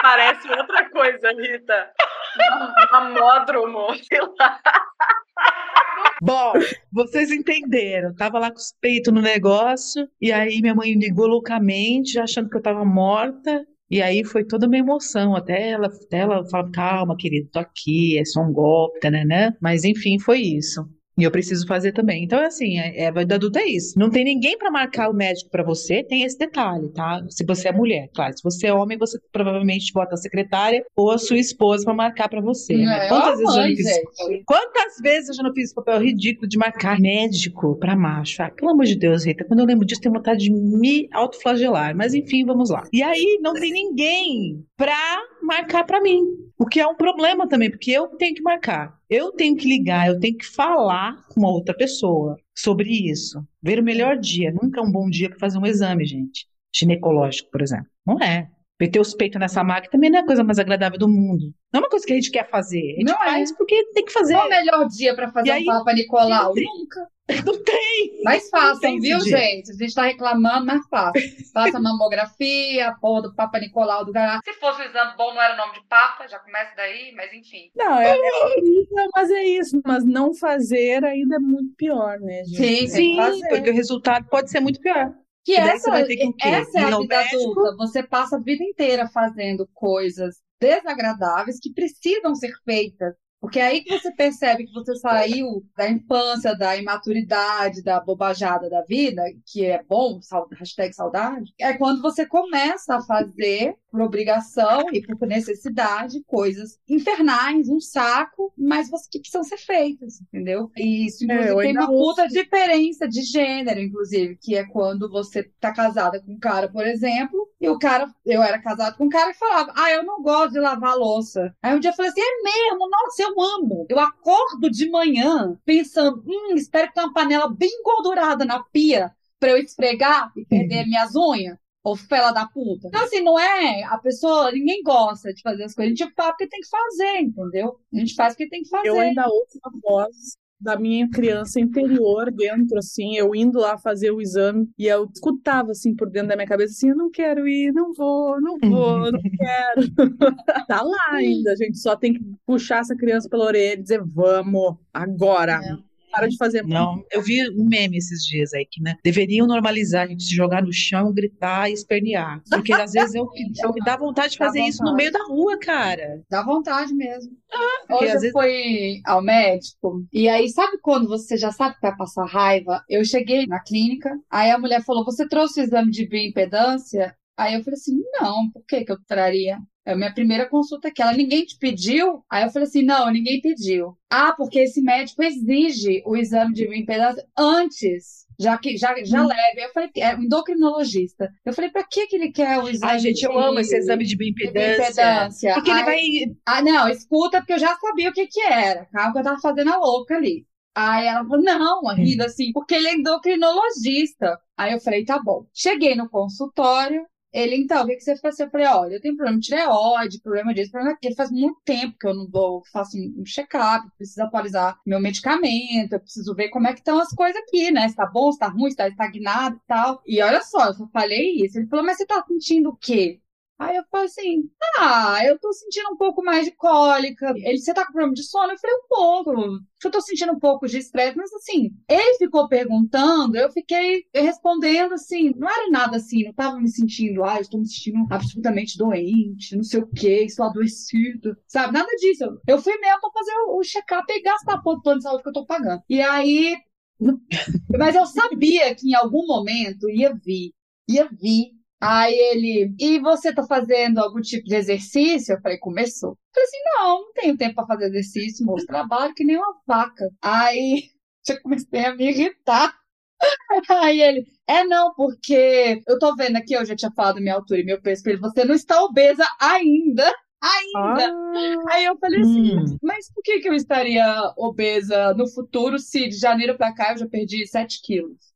parece outra coisa, Rita. Mamódromo, sei lá. Bom, vocês entenderam. Tava lá com os peitos no negócio. E aí minha mãe ligou loucamente, achando que eu tava morta. E aí foi toda uma emoção. Até ela, até ela falava, calma, querido, tô aqui, é só um golpe, né? Mas enfim, foi isso. E eu preciso fazer também. Então, assim, é, é, a vida adulta é isso. Não tem ninguém para marcar o médico para você, tem esse detalhe, tá? Se você é mulher, claro. Se você é homem, você provavelmente bota a secretária ou a sua esposa para marcar para você. né? É, Quantas ó, vezes eu já mãe, não fiz gente. Quantas vezes eu já não fiz esse papel ridículo de marcar médico pra macho? Ah, pelo amor de Deus, Rita, quando eu lembro disso, tenho vontade de me autoflagelar. Mas enfim, vamos lá. E aí, não tem ninguém pra marcar pra mim. O que é um problema também, porque eu tenho que marcar. Eu tenho que ligar, eu tenho que falar com uma outra pessoa sobre isso. Ver o melhor dia. Nunca é um bom dia pra fazer um exame, gente. Ginecológico, por exemplo. Não é. Meter os peitos nessa máquina também não é a coisa mais agradável do mundo. Não é uma coisa que a gente quer fazer. A gente Não é. faz porque tem que fazer. Qual o melhor dia pra fazer E um aí- Papa Nicolau? Nunca. Não tem. Mas façam, viu, dia. gente? A gente tá reclamando, mas faça. Faça mamografia, a porra do Papa Nicolau do caralho. Se fosse o exame bom, não era o nome de Papa, já começa daí, mas enfim. Não, é, é horrível, mas é isso. Mas não fazer ainda é muito pior, né, gente? Sim, Sim, fazer. porque o resultado pode ser muito pior. Que essa, você vai ter que essa é a vida médico? adulta. Você passa a vida inteira fazendo coisas desagradáveis que precisam ser feitas. Porque é aí que você percebe que você saiu da infância, da imaturidade, da bobajada da vida, que é bom, hashtag saudade, é quando você começa a fazer por obrigação e por necessidade coisas infernais, um saco, mas você, que precisam ser feitas, entendeu? E isso, É, inclusive, eu tem uma puta diferença de gênero, inclusive, que é quando você tá casada com um cara, por exemplo, e o cara, eu era casada com um cara que falava, ah, eu não gosto de lavar louça. Aí um dia eu falei assim, é mesmo? Nossa, eu amo. Eu acordo de manhã pensando, hum, espero que tenha uma panela bem engordurada na pia pra eu esfregar e perder minhas unhas. Ô, fela da puta. Então, assim, não é. A pessoa, ninguém gosta de fazer as coisas. A gente faz porque tem que fazer, entendeu? A gente faz porque tem que fazer. Eu ainda ouço a voz da minha criança interior dentro, assim, eu indo lá fazer o exame e eu escutava, assim, por dentro da minha cabeça, assim, eu não quero ir, não vou, não vou, não quero. tá lá ainda, a gente só tem que puxar essa criança pela orelha e dizer, vamos, agora. Para de fazer Não, eu vi um meme esses dias aí que né, deveriam normalizar a gente se jogar no chão, gritar e espernear. Porque às vezes é é o que dá vontade de fazer isso no vontade. meio da rua, cara. Dá vontade mesmo. porque Hoje às eu vezes- fui ao médico, e aí, sabe quando você já sabe que vai passar raiva? Eu cheguei na clínica, aí a mulher falou: Você trouxe o exame de bioimpedância? Aí eu falei assim: Não, por que que eu traria? É a minha primeira consulta aqui. Ela, ninguém te pediu? Aí eu falei assim: Não, ninguém pediu. Ah, porque esse médico exige o exame de bioimpedância antes. Já que já, já leve. Eu falei, é um endocrinologista. Eu falei, pra que que ele quer o exame Ai, gente, eu de- amo esse exame de de bioimpedância. bioimpedância? Porque ele vai. ah, não, escuta, porque eu já sabia o que que era. Calma que eu tava fazendo a louca ali. Aí ela falou, não, a Rida, assim, porque ele é endocrinologista. Aí eu falei, tá bom. Cheguei no consultório, ele, então, o que você faz? Eu falei, olha, eu tenho problema de tireoide, problema disso, problema daquilo. Faz muito tempo que eu não dou, faço um um check-up, preciso atualizar meu medicamento, eu preciso ver como é que estão as coisas aqui, né? Se tá bom, se tá ruim, se tá estagnado e tal. E olha só, eu só falei isso. Ele falou, mas você tá sentindo o quê? Aí eu falei assim, ah, eu tô sentindo um pouco mais de cólica. Ele, você tá com problema de sono? Eu falei, um pouco. Eu tô sentindo um pouco de estresse, mas assim, ele ficou perguntando, eu fiquei respondendo assim, não era nada assim, não tava me sentindo, ah, eu estou me sentindo absolutamente doente, não sei o que, estou adoecido, sabe? Nada disso. Eu fui mesmo pra fazer o, check-up e gastar porra do plano de saúde que eu tô pagando. E aí, mas eu sabia que em algum momento ia vir, ia vir. Aí ele, e você tá fazendo algum tipo de exercício? Eu falei, começou. Eu falei assim, não, não tenho tempo pra fazer exercício, moço, trabalho que nem uma vaca. Aí, já comecei a me irritar. Aí ele, é não, porque eu tô vendo aqui, eu já tinha falado minha altura e meu peso pra ele, você não está obesa ainda. Ainda. Ah, Aí eu falei assim, Hum. mas por que que eu estaria obesa no futuro se de janeiro pra cá eu já perdi 7 quilos?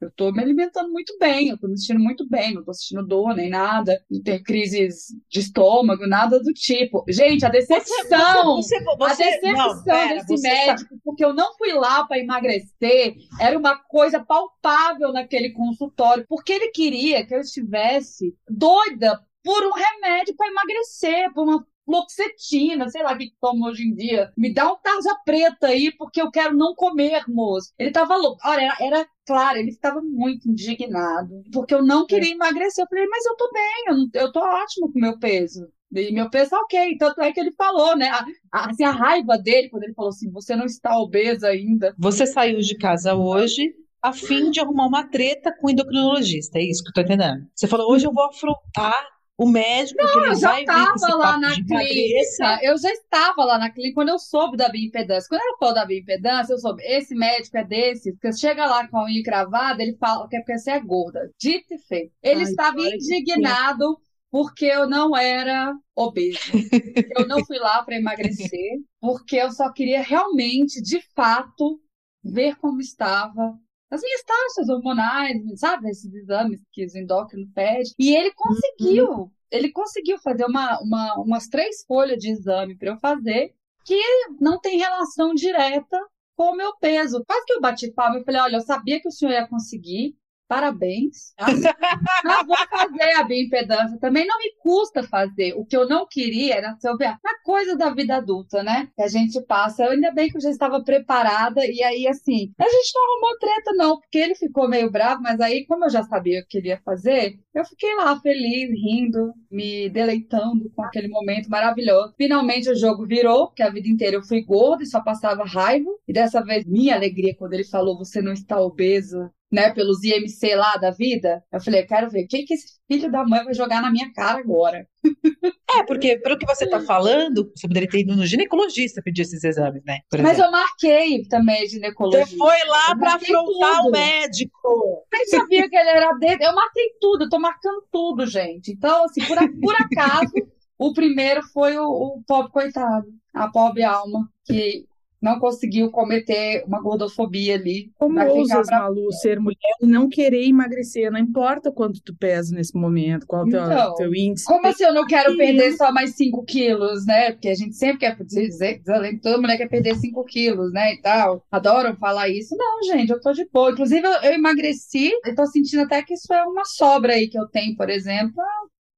Eu tô me alimentando muito bem, eu tô me sentindo muito bem, não tô sentindo dor nem nada, não tenho crises de estômago, nada do tipo. Gente, a decepção! Você, A você, decepção não, pera, desse você tá- médico, porque eu não fui lá para emagrecer, era uma coisa palpável naquele consultório, porque ele queria que eu estivesse doida por um remédio para emagrecer, por uma fluoxetina, sei lá o que toma hoje em dia. Me dá um tarja preta aí, porque eu quero não comer, moço. Ele tava louco. Olha, era, era claro, ele estava muito indignado, porque eu não queria emagrecer. Eu falei, mas eu tô bem, eu, não- eu tô ótimo com meu peso. E meu peso tá ok. Tanto é que ele falou, né? A, a- assim, a raiva dele, quando ele falou assim: você não está obesa ainda. Você saiu de casa hoje a fim de arrumar uma treta com o endocrinologista, é isso que eu tô entendendo. Você falou, hoje eu vou afrontar o médico, porque ele Eu já estava lá na clínica, eu já estava lá na clínica quando eu soube da bioimpedância. Quando ela falou da bioimpedância, eu soube, esse médico é desse, porque chega lá com a unha cravada, ele fala que é porque você é gorda. Dito e feito. Ele Ai, estava que indignado porque eu não era obesa. eu não fui lá para emagrecer, porque eu só queria realmente, de fato, ver como estava as minhas taxas hormonais, sabe? Esses exames que os endócrinos pedem. E ele conseguiu ele conseguiu fazer uma, uma, umas três folhas de exame para eu fazer que não tem relação direta com o meu peso. Quase que eu bati palma e falei: olha, eu sabia que o senhor ia conseguir, Parabéns. Tá? não vou fazer a bioimpedância. Também não me custa fazer. O que eu não queria era saber a coisa da vida adulta, né? Que a gente passa. Eu, ainda bem que eu já estava preparada. E aí, assim, a gente não arrumou treta, não, porque ele ficou meio bravo. Mas aí, como eu já sabia o que ele ia fazer, eu fiquei lá feliz, rindo, me deleitando com aquele momento maravilhoso. Finalmente o jogo virou, porque a vida inteira eu fui gorda e só passava raiva. E dessa vez, minha alegria quando ele falou: Você não está obeso né, pelos IMC lá da vida. Eu falei, eu quero ver o que, que esse filho da mãe vai jogar na minha cara agora. É, porque pelo que você está falando, você poderia ter ido no ginecologista pedir esses exames, né? Mas eu marquei também ginecologista. Você foi lá para afrontar tudo. o médico. Nem sabia que ele era dele. Eu marquei tudo, eu tô marcando tudo, gente. Então, assim, por, por acaso, o primeiro foi o, o pobre coitado, a pobre alma, que não conseguiu cometer uma gordofobia ali. Como ousas, pra... Malu, ser mulher e não querer emagrecer? Não importa quanto tu pesa nesse momento, qual o teu, então, teu índice. Como assim eu não quero perder só mais 5 quilos, né? Porque a gente sempre quer dizer, toda mulher quer perder 5 quilos, né? E tal. Adoram falar isso. Não, gente, eu tô de boa. Inclusive, eu, eu emagreci e tô sentindo até que isso é uma sobra aí que eu tenho, por exemplo.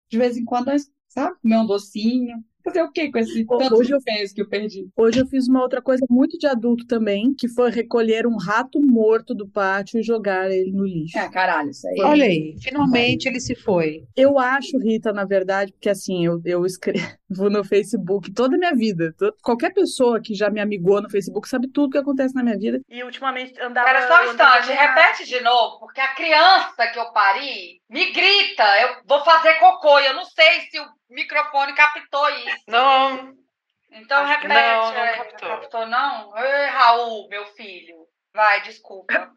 De vez em quando, sabe? Comer um docinho. Fazer o que com esse tanto hoje de eu, que eu perdi? Hoje eu fiz uma outra coisa muito de adulto também, que foi recolher um rato morto do pátio e jogar ele no lixo. É, caralho, isso aí. Olha aí, finalmente ele se foi. Eu acho, Rita, na verdade, porque assim, eu, eu escrevo no Facebook toda a minha vida. qualquer pessoa que já me amigou no Facebook sabe tudo que acontece na minha vida. E ultimamente andava... Espera só um instante, repete de novo, porque a criança que eu pari me grita, eu vou fazer cocô, eu não sei se o microfone captou isso. Não. Então repete. Não, não é, captou. captou não? Ei, Raul, meu filho. Vai, desculpa.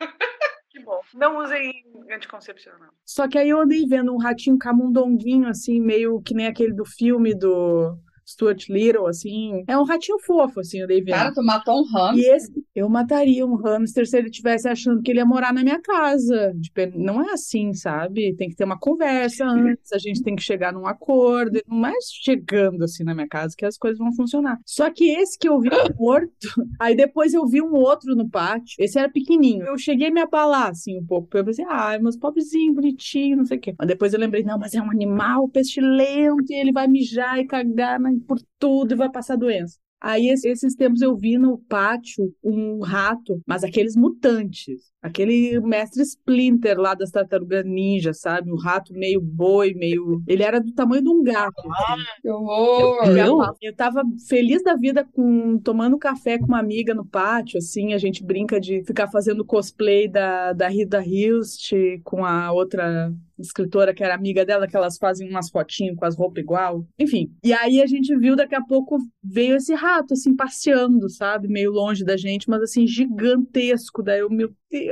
que bom. Não usem anticoncepcional. Só que aí eu andei vendo um ratinho camundonguinho, assim, meio que nem aquele do filme do Stuart Little, assim. É um ratinho fofo, assim, dei vendo. Cara, tu matou um hamster. E esse, eu mataria um hamster se ele estivesse achando que ele ia morar na minha casa. Não é assim, sabe? Tem que ter uma conversa antes, a gente tem que chegar num acordo. Não é chegando assim na minha casa que as coisas vão funcionar. Só que esse que eu vi morto, aí depois eu vi um outro no pátio. Esse era pequenininho. Eu cheguei a me abalar, assim, um pouco. Eu pensei, ah, meus pobrezinho, bonitinho, não sei o quê. Mas depois eu lembrei, não, mas é um animal pestilento e ele vai mijar e cagar na por tudo e vai passar doença. Aí, esses tempos eu vi no pátio um rato, mas aqueles mutantes. Aquele mestre Splinter lá das tartarugas ninja, sabe? Um rato meio boi, meio. Ele era do tamanho de um gato. Assim. Que horror! Eu, eu tava feliz da vida com tomando café com uma amiga no pátio, assim. A gente brinca de ficar fazendo cosplay da, da Rita Hilst com a outra escritora que era amiga dela, que elas fazem umas fotinhos com as roupas igual. Enfim. E aí a gente viu, daqui a pouco veio esse rato, assim, passeando, sabe? Meio longe da gente, mas assim, gigantesco. Daí eu, meu Deus,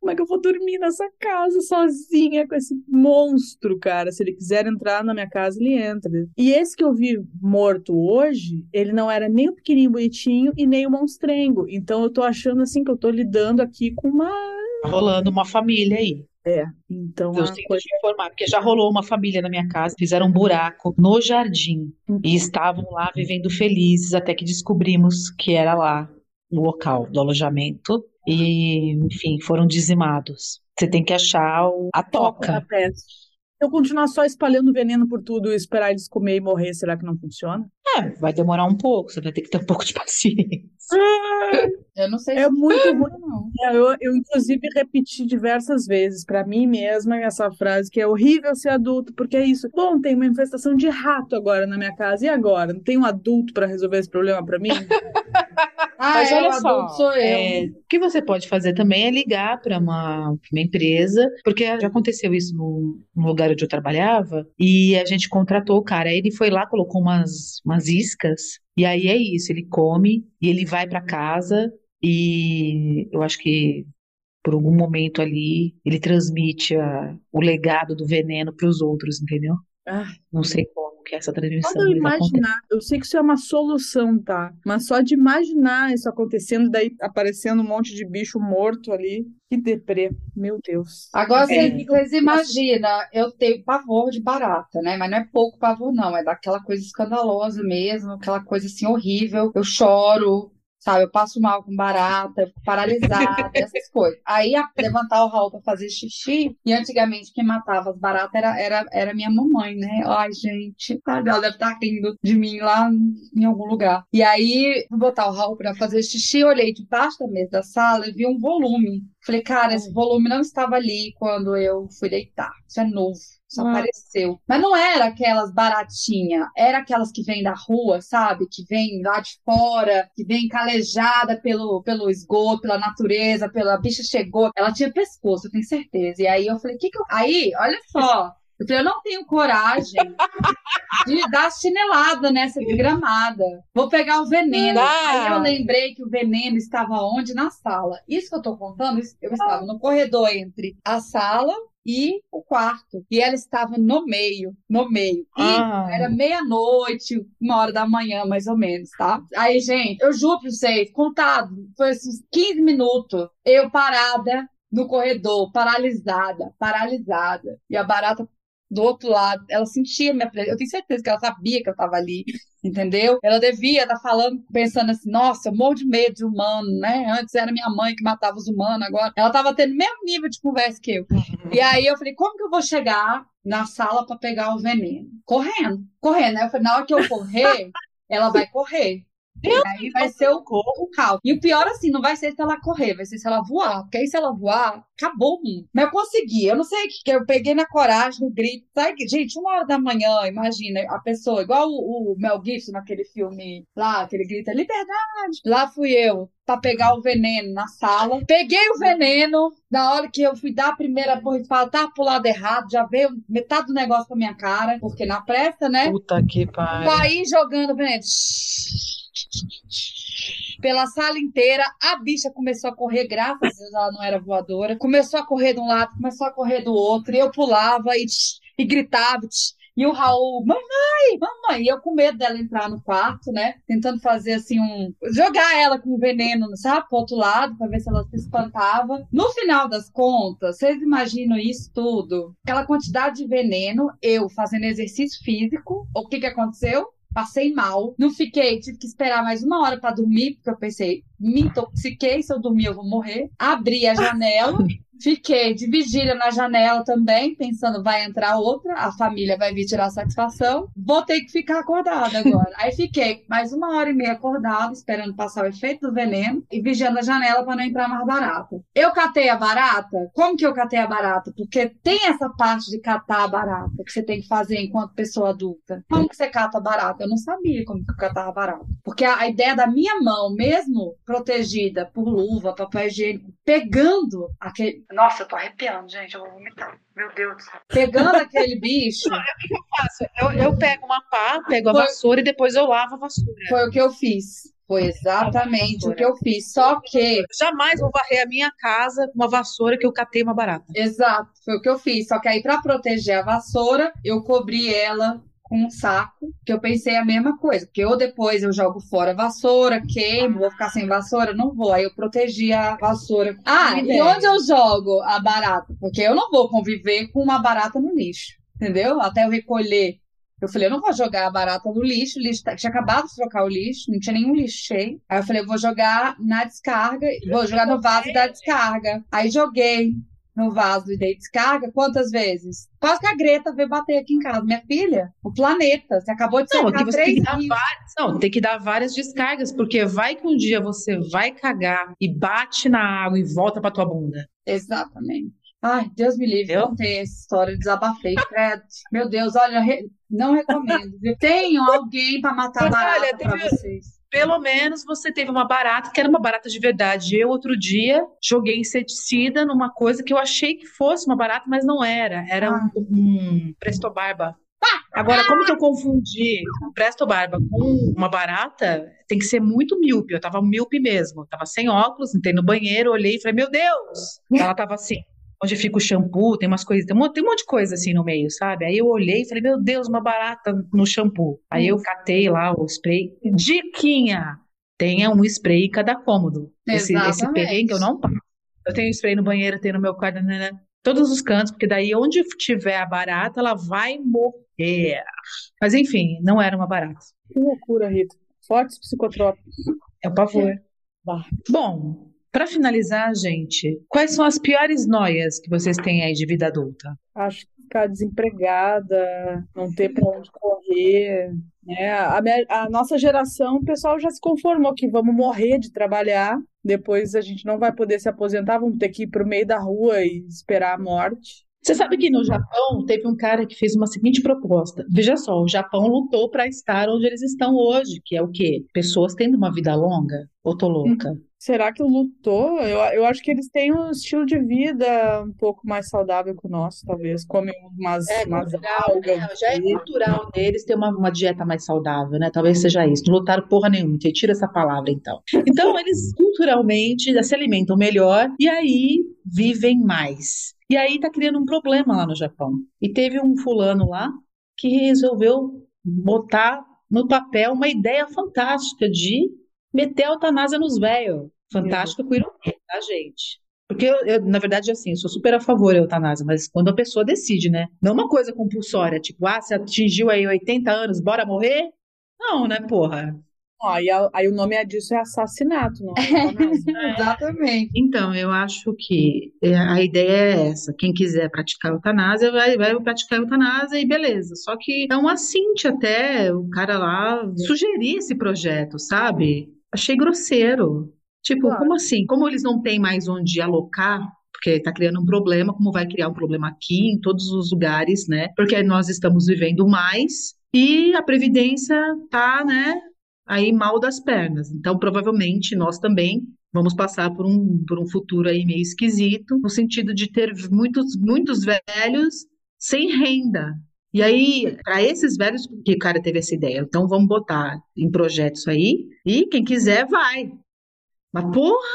como é que eu vou dormir nessa casa sozinha com esse monstro, cara? Se ele quiser entrar na minha casa, ele entra. E esse que eu vi morto hoje, ele não era nem o pequenininho bonitinho e nem o monstrengo. Então eu tô achando assim que eu tô lidando aqui com uma. Tá rolando uma família aí. É, então. Eu tenho coisa... te informar, porque já rolou uma família na minha casa, fizeram um buraco no jardim uhum. e estavam lá vivendo felizes até que descobrimos que era lá o local do alojamento e, enfim, foram dizimados. Você tem que achar o, a toca. Eu continuar só espalhando veneno por tudo e esperar eles comer e morrer, será que não funciona? É, vai demorar um pouco, você vai ter que ter um pouco de paciência. Eu não sei é se é muito ruim, não. É, eu, eu, inclusive, repeti diversas vezes para mim mesma essa frase que é horrível ser adulto, porque é isso. Bom, tem uma infestação de rato agora na minha casa, e agora? Não tem um adulto para resolver esse problema para mim? ah, Mas é, olha só, sou eu. É, o que você pode fazer também é ligar para uma, uma, empresa, porque já aconteceu isso no, no, lugar onde eu trabalhava, e a gente contratou o cara. Ele foi lá, colocou umas, umas iscas e aí é isso, ele come e ele vai para casa e eu acho que por algum momento ali ele transmite a, o legado do veneno para os outros, entendeu? Ah, não sei como que essa transmissão. Quando eu mas acontece. imaginar, eu sei que isso é uma solução, tá? Mas só de imaginar isso acontecendo, daí aparecendo um monte de bicho morto ali. Que deprê, meu Deus. Agora É. vocês, vocês imaginam, eu tenho pavor de barata, né? Mas não é pouco pavor, não. É daquela coisa escandalosa mesmo, aquela coisa assim horrível. Eu choro, sabe? Eu passo mal com barata, eu fico paralisada, essas coisas. Aí a- levantar o Raul pra fazer xixi, e antigamente quem matava as baratas era, era, era minha mamãe, né? Ai, gente, sabe? Ela deve estar rindo de mim lá em algum lugar. E aí, fui botar o Raul pra fazer xixi, olhei debaixo da mesa da sala e vi um volume. Falei, cara, esse volume não estava ali quando eu fui deitar. Isso é novo. Isso Ah. apareceu. Mas não era aquelas baratinha, era aquelas que vêm da rua, sabe? Que vêm lá de fora, que vem calejada pelo, pelo esgoto, pela natureza, pela bicha chegou. Ela tinha pescoço, eu tenho certeza. E aí eu falei, que que eu. Aí, olha só. Eu falei, eu não tenho coragem de dar chinelada nessa desgramada. Vou pegar o veneno. Ah. Aí eu lembrei que o veneno estava onde? Na sala. Isso que eu tô contando, eu estava no corredor entre a sala e o quarto. E ela estava no meio, no meio. E Ah. era meia-noite, uma hora da manhã, mais ou menos, tá? Aí, gente, eu juro pra vocês, contado, foi esses 15 minutos, eu parada no corredor, paralisada, paralisada. E a barata do outro lado, ela sentia minha presença. Eu tenho certeza que ela sabia que eu tava ali, entendeu? Ela devia estar falando, pensando assim, nossa, eu morro de medo de humano, né? Antes era minha mãe que matava os humanos, agora ela tava tendo o mesmo nível de conversa que eu. E aí eu falei, como que eu vou chegar na sala pra pegar o veneno? Correndo, correndo. Aí eu falei, na hora que eu correr, ela vai correr. E aí vai ser o, o caos. E o pior, assim, não vai ser se ela correr, vai ser se ela voar. Porque aí, se ela voar, acabou o mundo. Mas eu consegui. Eu não sei o que, que eu peguei na coragem, no grito. Sabe? Gente, uma hora da manhã, imagina, a pessoa, igual o, o Mel Gibson naquele filme lá, que ele grita, liberdade. Lá fui eu, pra pegar o veneno na sala. Peguei o veneno. Na hora que eu fui dar a primeira borrifada, tava pro lado errado, já veio metade do negócio pra minha cara, porque na pressa, né? Puta que pariu. Vai jogando veneno. Pela sala inteira, a bicha começou a correr, graças a Deus ela não era voadora. Começou a correr de um lado, começou a correr do outro, e eu pulava e, e gritava. E o Raul, mamãe, mamãe, e eu com medo dela entrar no quarto, né? Tentando fazer assim um. jogar ela com veneno, sabe? Pro outro lado, pra ver se ela se espantava. No final das contas, vocês imaginam isso tudo? Aquela quantidade de veneno, eu fazendo exercício físico, o que que aconteceu? Passei mal, não fiquei, tive que esperar mais uma hora pra dormir, porque eu pensei, me intoxiquei, se eu dormir eu vou morrer. Abri a janela, fiquei de vigília na janela também, pensando, vai entrar outra, a família vai vir tirar satisfação, vou ter que ficar acordada agora. Aí fiquei mais uma hora e meia acordada, esperando passar o efeito do veneno e vigiando a janela para não entrar mais barata. Eu catei a barata? Como que eu catei a barata? Porque tem essa parte de catar a barata que você tem que fazer enquanto pessoa adulta. Como que você cata a barata? Eu não sabia como que eu catava barata. Porque a, a ideia da minha mão, mesmo protegida por luva, papel higiênico, pegando aquele. Nossa, eu tô arrepiando, gente, eu vou vomitar. Meu Deus do céu. Pegando aquele bicho, Eu, eu pego uma pá, pego a Foi- vassoura e depois eu lavo a vassoura. foi o que eu fiz. Foi exatamente o que eu fiz. Só que Eu jamais vou varrer a minha casa com uma vassoura que eu catei uma barata. Exato, foi o que eu fiz. Só que aí, pra proteger a vassoura, eu cobri ela com um saco, que eu pensei a mesma coisa. Porque ou depois eu jogo fora a vassoura, queimo, vou ficar sem vassoura, não vou. Aí eu protegi a vassoura. Ah, e ideia. onde eu jogo a barata? Porque eu não vou conviver com uma barata no lixo, entendeu? Até eu recolher. Eu falei, eu não vou jogar a barata no lixo, o lixo tá- tinha acabado de trocar o lixo, não tinha nenhum lixo cheio. Aí eu falei, eu vou jogar na descarga, vou jogar no vaso da descarga. Aí joguei no vaso e dei descarga, quantas vezes? Quase que a Greta veio bater aqui em casa. Minha filha, o planeta, você acabou de Não, você tem três que dar várias. Não, tem que dar várias descargas, porque vai que um dia você vai cagar e bate na água e volta pra tua bunda. Exatamente. Ai, Deus me livre, Eu? não tem essa história, desabafei, credo. Meu Deus, olha, re- não recomendo. Tenham alguém pra matar Mas barata olha, pra teve- vocês. Pelo menos você teve uma barata que era uma barata de verdade. Eu, outro dia, joguei inseticida numa coisa que eu achei que fosse uma barata, mas não era. Era um, um Presto Barba. Agora, como que eu confundi um Presto Barba com uma barata? Tem que ser muito míope. Eu tava míope mesmo. Eu tava sem óculos, entrei no banheiro, olhei e falei, meu Deus! Ela tava assim. Onde fica o shampoo, tem umas coisas, tem um, monte- tem um monte de coisa assim no meio, sabe? Aí eu olhei e falei, meu Deus, uma barata no shampoo. Aí eu catei lá o spray. Diquinha! Tenha um spray em cada cômodo. Esse, esse Exatamente. perrengue eu não passo. Eu tenho spray no banheiro, tenho no meu quarto, né, né, todos os cantos, porque daí onde tiver a barata, ela vai morrer. Mas enfim, não era uma barata. Que loucura, Rita. Fortes psicotrópicos. É o pavor. Bah. Bom, para finalizar, gente, quais são as piores noias que vocês têm aí de vida adulta? Acho que ficar desempregada, não ter para onde correr, né? A, minha- a nossa geração, o pessoal já se conformou que vamos morrer de trabalhar, depois a gente não vai poder se aposentar, vamos ter que ir para o meio da rua e esperar a morte. Você sabe que no Japão teve um cara que fez uma seguinte proposta. Veja só, o Japão lutou para estar onde eles estão hoje, que é o quê? Pessoas tendo uma vida longa. Ou tô louca? Será que lutou? Eu, eu acho que eles têm um estilo de vida um pouco mais saudável que o nosso, talvez. Comem umas, umas algas. né? Já é cultural deles ter uma, uma dieta mais saudável, né? Talvez seja isso. Não lutaram porra nenhuma. Tira essa palavra, então. Então, eles culturalmente se alimentam melhor e aí vivem mais. E aí tá criando um problema lá no Japão. E teve um fulano lá que resolveu botar no papel uma ideia fantástica de meter a eutanásia nos velhos. Fantástica com ironia, tá, gente? Porque eu, eu, na verdade, assim, eu sou super a favor da eutanásia, mas quando a pessoa decide, né? Não uma coisa compulsória, tipo, ah, você atingiu aí 80 anos, bora morrer? Não, né, porra? Ó, aí, a- aí o nome disso é assassinato, não é eutanásia. Exatamente. Então, eu acho que é, a ideia é essa. Quem quiser praticar eutanásia, vai, vai praticar eutanásia e beleza. Só que é um assinte até o cara lá sugerir esse projeto, sabe? Achei grosseiro. Tipo, Claro. como assim? Como eles não têm mais onde alocar, porque está criando um problema, como vai criar um problema aqui em todos os lugares, né? Porque nós estamos vivendo mais e a Previdência tá, né, aí mal das pernas. Então, provavelmente, nós também vamos passar por um, por um futuro aí meio esquisito, no sentido de ter muitos, muitos velhos sem renda. E aí, para esses velhos, que o cara teve essa ideia, então vamos botar em projetos aí, e quem quiser vai. Mas, porra,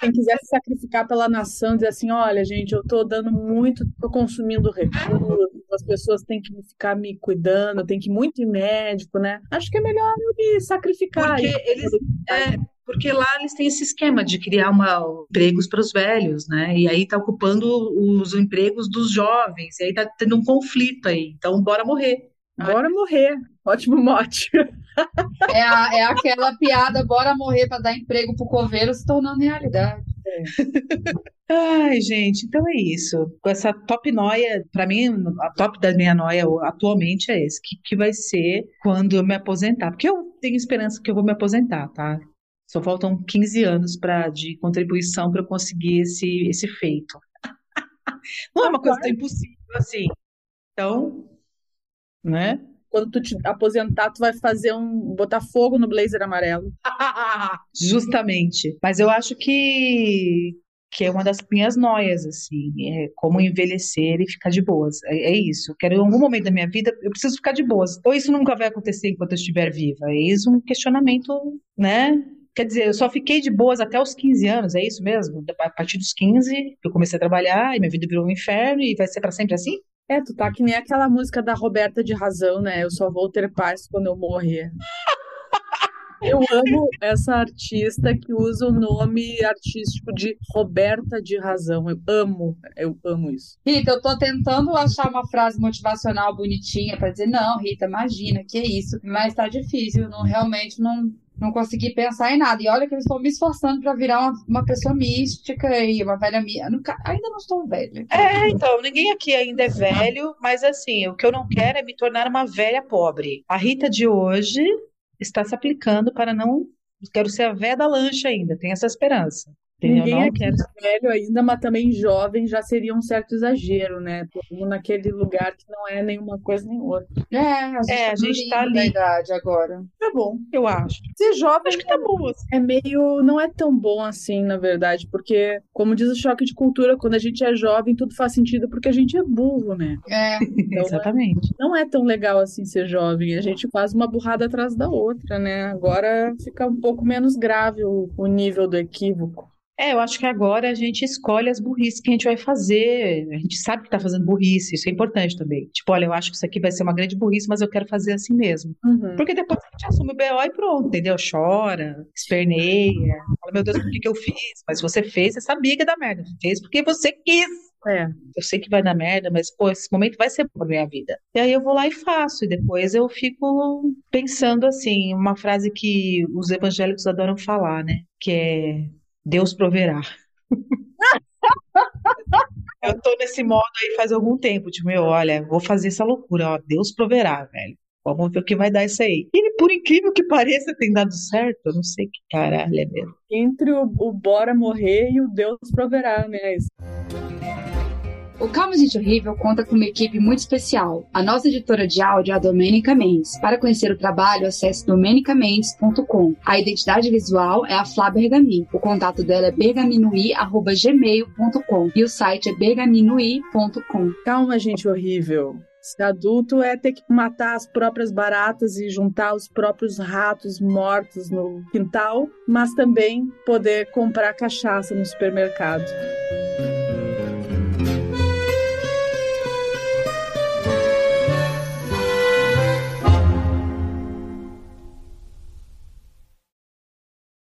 Quem quiser se sacrificar pela nação, dizer assim, olha, gente, eu tô dando muito, tô consumindo recursos, as pessoas têm que ficar me cuidando, tem que ir muito em médico, né? Acho que é melhor eu me sacrificar. Porque eles, é, porque lá eles têm esse esquema de criar uma, empregos para os velhos, né? E aí tá ocupando os empregos dos jovens, e aí tá tendo um conflito aí. Então, bora morrer. Bora morrer. Ótimo mote. É, a- é aquela piada, bora morrer para dar emprego pro coveiro se tornando realidade. Ai, gente, então é isso. Com essa top noia, para mim, a top da minha noia atualmente é esse, que, que vai ser quando eu me aposentar. Porque eu tenho esperança que eu vou me aposentar, tá? Só faltam 15 anos pra, de contribuição para eu conseguir esse, esse feito. Não é uma coisa tão impossível assim. Então, né? Quando tu te aposentar, tu vai fazer um. botar fogo no blazer amarelo. Justamente. Mas eu acho que, que é uma das minhas noias, assim, é como envelhecer e ficar de boas. É, é isso. Eu quero, em algum momento da minha vida, eu preciso ficar de boas. Ou isso nunca vai acontecer enquanto eu estiver viva. É isso um questionamento, né? Quer dizer, eu só fiquei de boas até os 15 anos, é isso mesmo? A partir dos 15, eu comecei a trabalhar e minha vida virou um inferno e vai ser para sempre assim? É, tu tá que nem aquela música da Roberta de Razão, né? Eu só vou ter paz quando eu morrer. Eu amo essa artista que usa o nome artístico de Roberta de Razão. Eu amo, eu amo isso. Rita, eu tô tentando achar uma frase motivacional bonitinha para dizer, não, Rita, imagina, que isso. Mas tá difícil, não, realmente não, não consegui pensar em nada. E olha que eu estou me esforçando para virar uma, uma pessoa mística e uma velha mística. Ainda não estou velha. É, então, ninguém aqui ainda é velho, mas assim, o que eu não quero é me tornar uma velha pobre. A Rita de hoje está se aplicando para não. Quero ser a véia da lancha ainda, tenho essa esperança. Entendeu? Ninguém Não é velho ainda, mas também jovem já seria um certo exagero, né? Todo naquele lugar que não é nenhuma coisa nem outra. É, a gente, É, tá a gente tá limbo da ali. idade agora. Tá bom. Eu acho. Ser jovem Acho que tá bom. assim. é meio. não é tão bom assim, na verdade, porque, como diz o choque de cultura, quando a gente é jovem, tudo faz sentido porque a gente é burro, né? É, Então, Exatamente. não é tão legal assim ser jovem. A gente faz uma burrada atrás da outra, né? Agora fica um pouco menos grave o, o nível do equívoco. É, eu acho que agora a gente escolhe as burrices que a gente vai fazer. A gente sabe que tá fazendo burrice, isso é importante também. Tipo, olha, eu acho que isso aqui vai ser uma grande burrice, mas eu quero fazer assim mesmo. Uhum. Porque depois a gente assume o BO e pronto, entendeu? Chora, esperneia, fala, meu Deus, por que, que eu fiz? Mas você fez, você sabia que ia dar merda. Você fez porque você quis. É. Eu sei que vai dar merda, mas, pô, esse momento vai ser pra minha vida. E aí eu vou lá e faço. E depois eu fico pensando assim, uma frase que os evangélicos adoram falar, né? Que é Deus proverá. Eu tô nesse modo aí faz algum tempo, tipo, meu, olha, vou fazer essa loucura, ó, Deus proverá, velho. Vamos ver o que vai dar isso aí. E por incrível que pareça, tem dado certo. Eu não sei que caralho é mesmo. Entre o, o bora morrer e o Deus proverá, né? O Calma Gente Horrível conta com uma equipe muito especial. A nossa editora de áudio é a Domênica Mendes. Para conhecer o trabalho, acesse domenicamendes.com. A identidade visual é a Flá Bergamin. O contato dela é bergaminui.gmail.com e o site é bergaminui.com. Calma, gente horrível. Ser adulto é ter que matar as próprias baratas e juntar os próprios ratos mortos no quintal, mas também poder comprar cachaça no supermercado.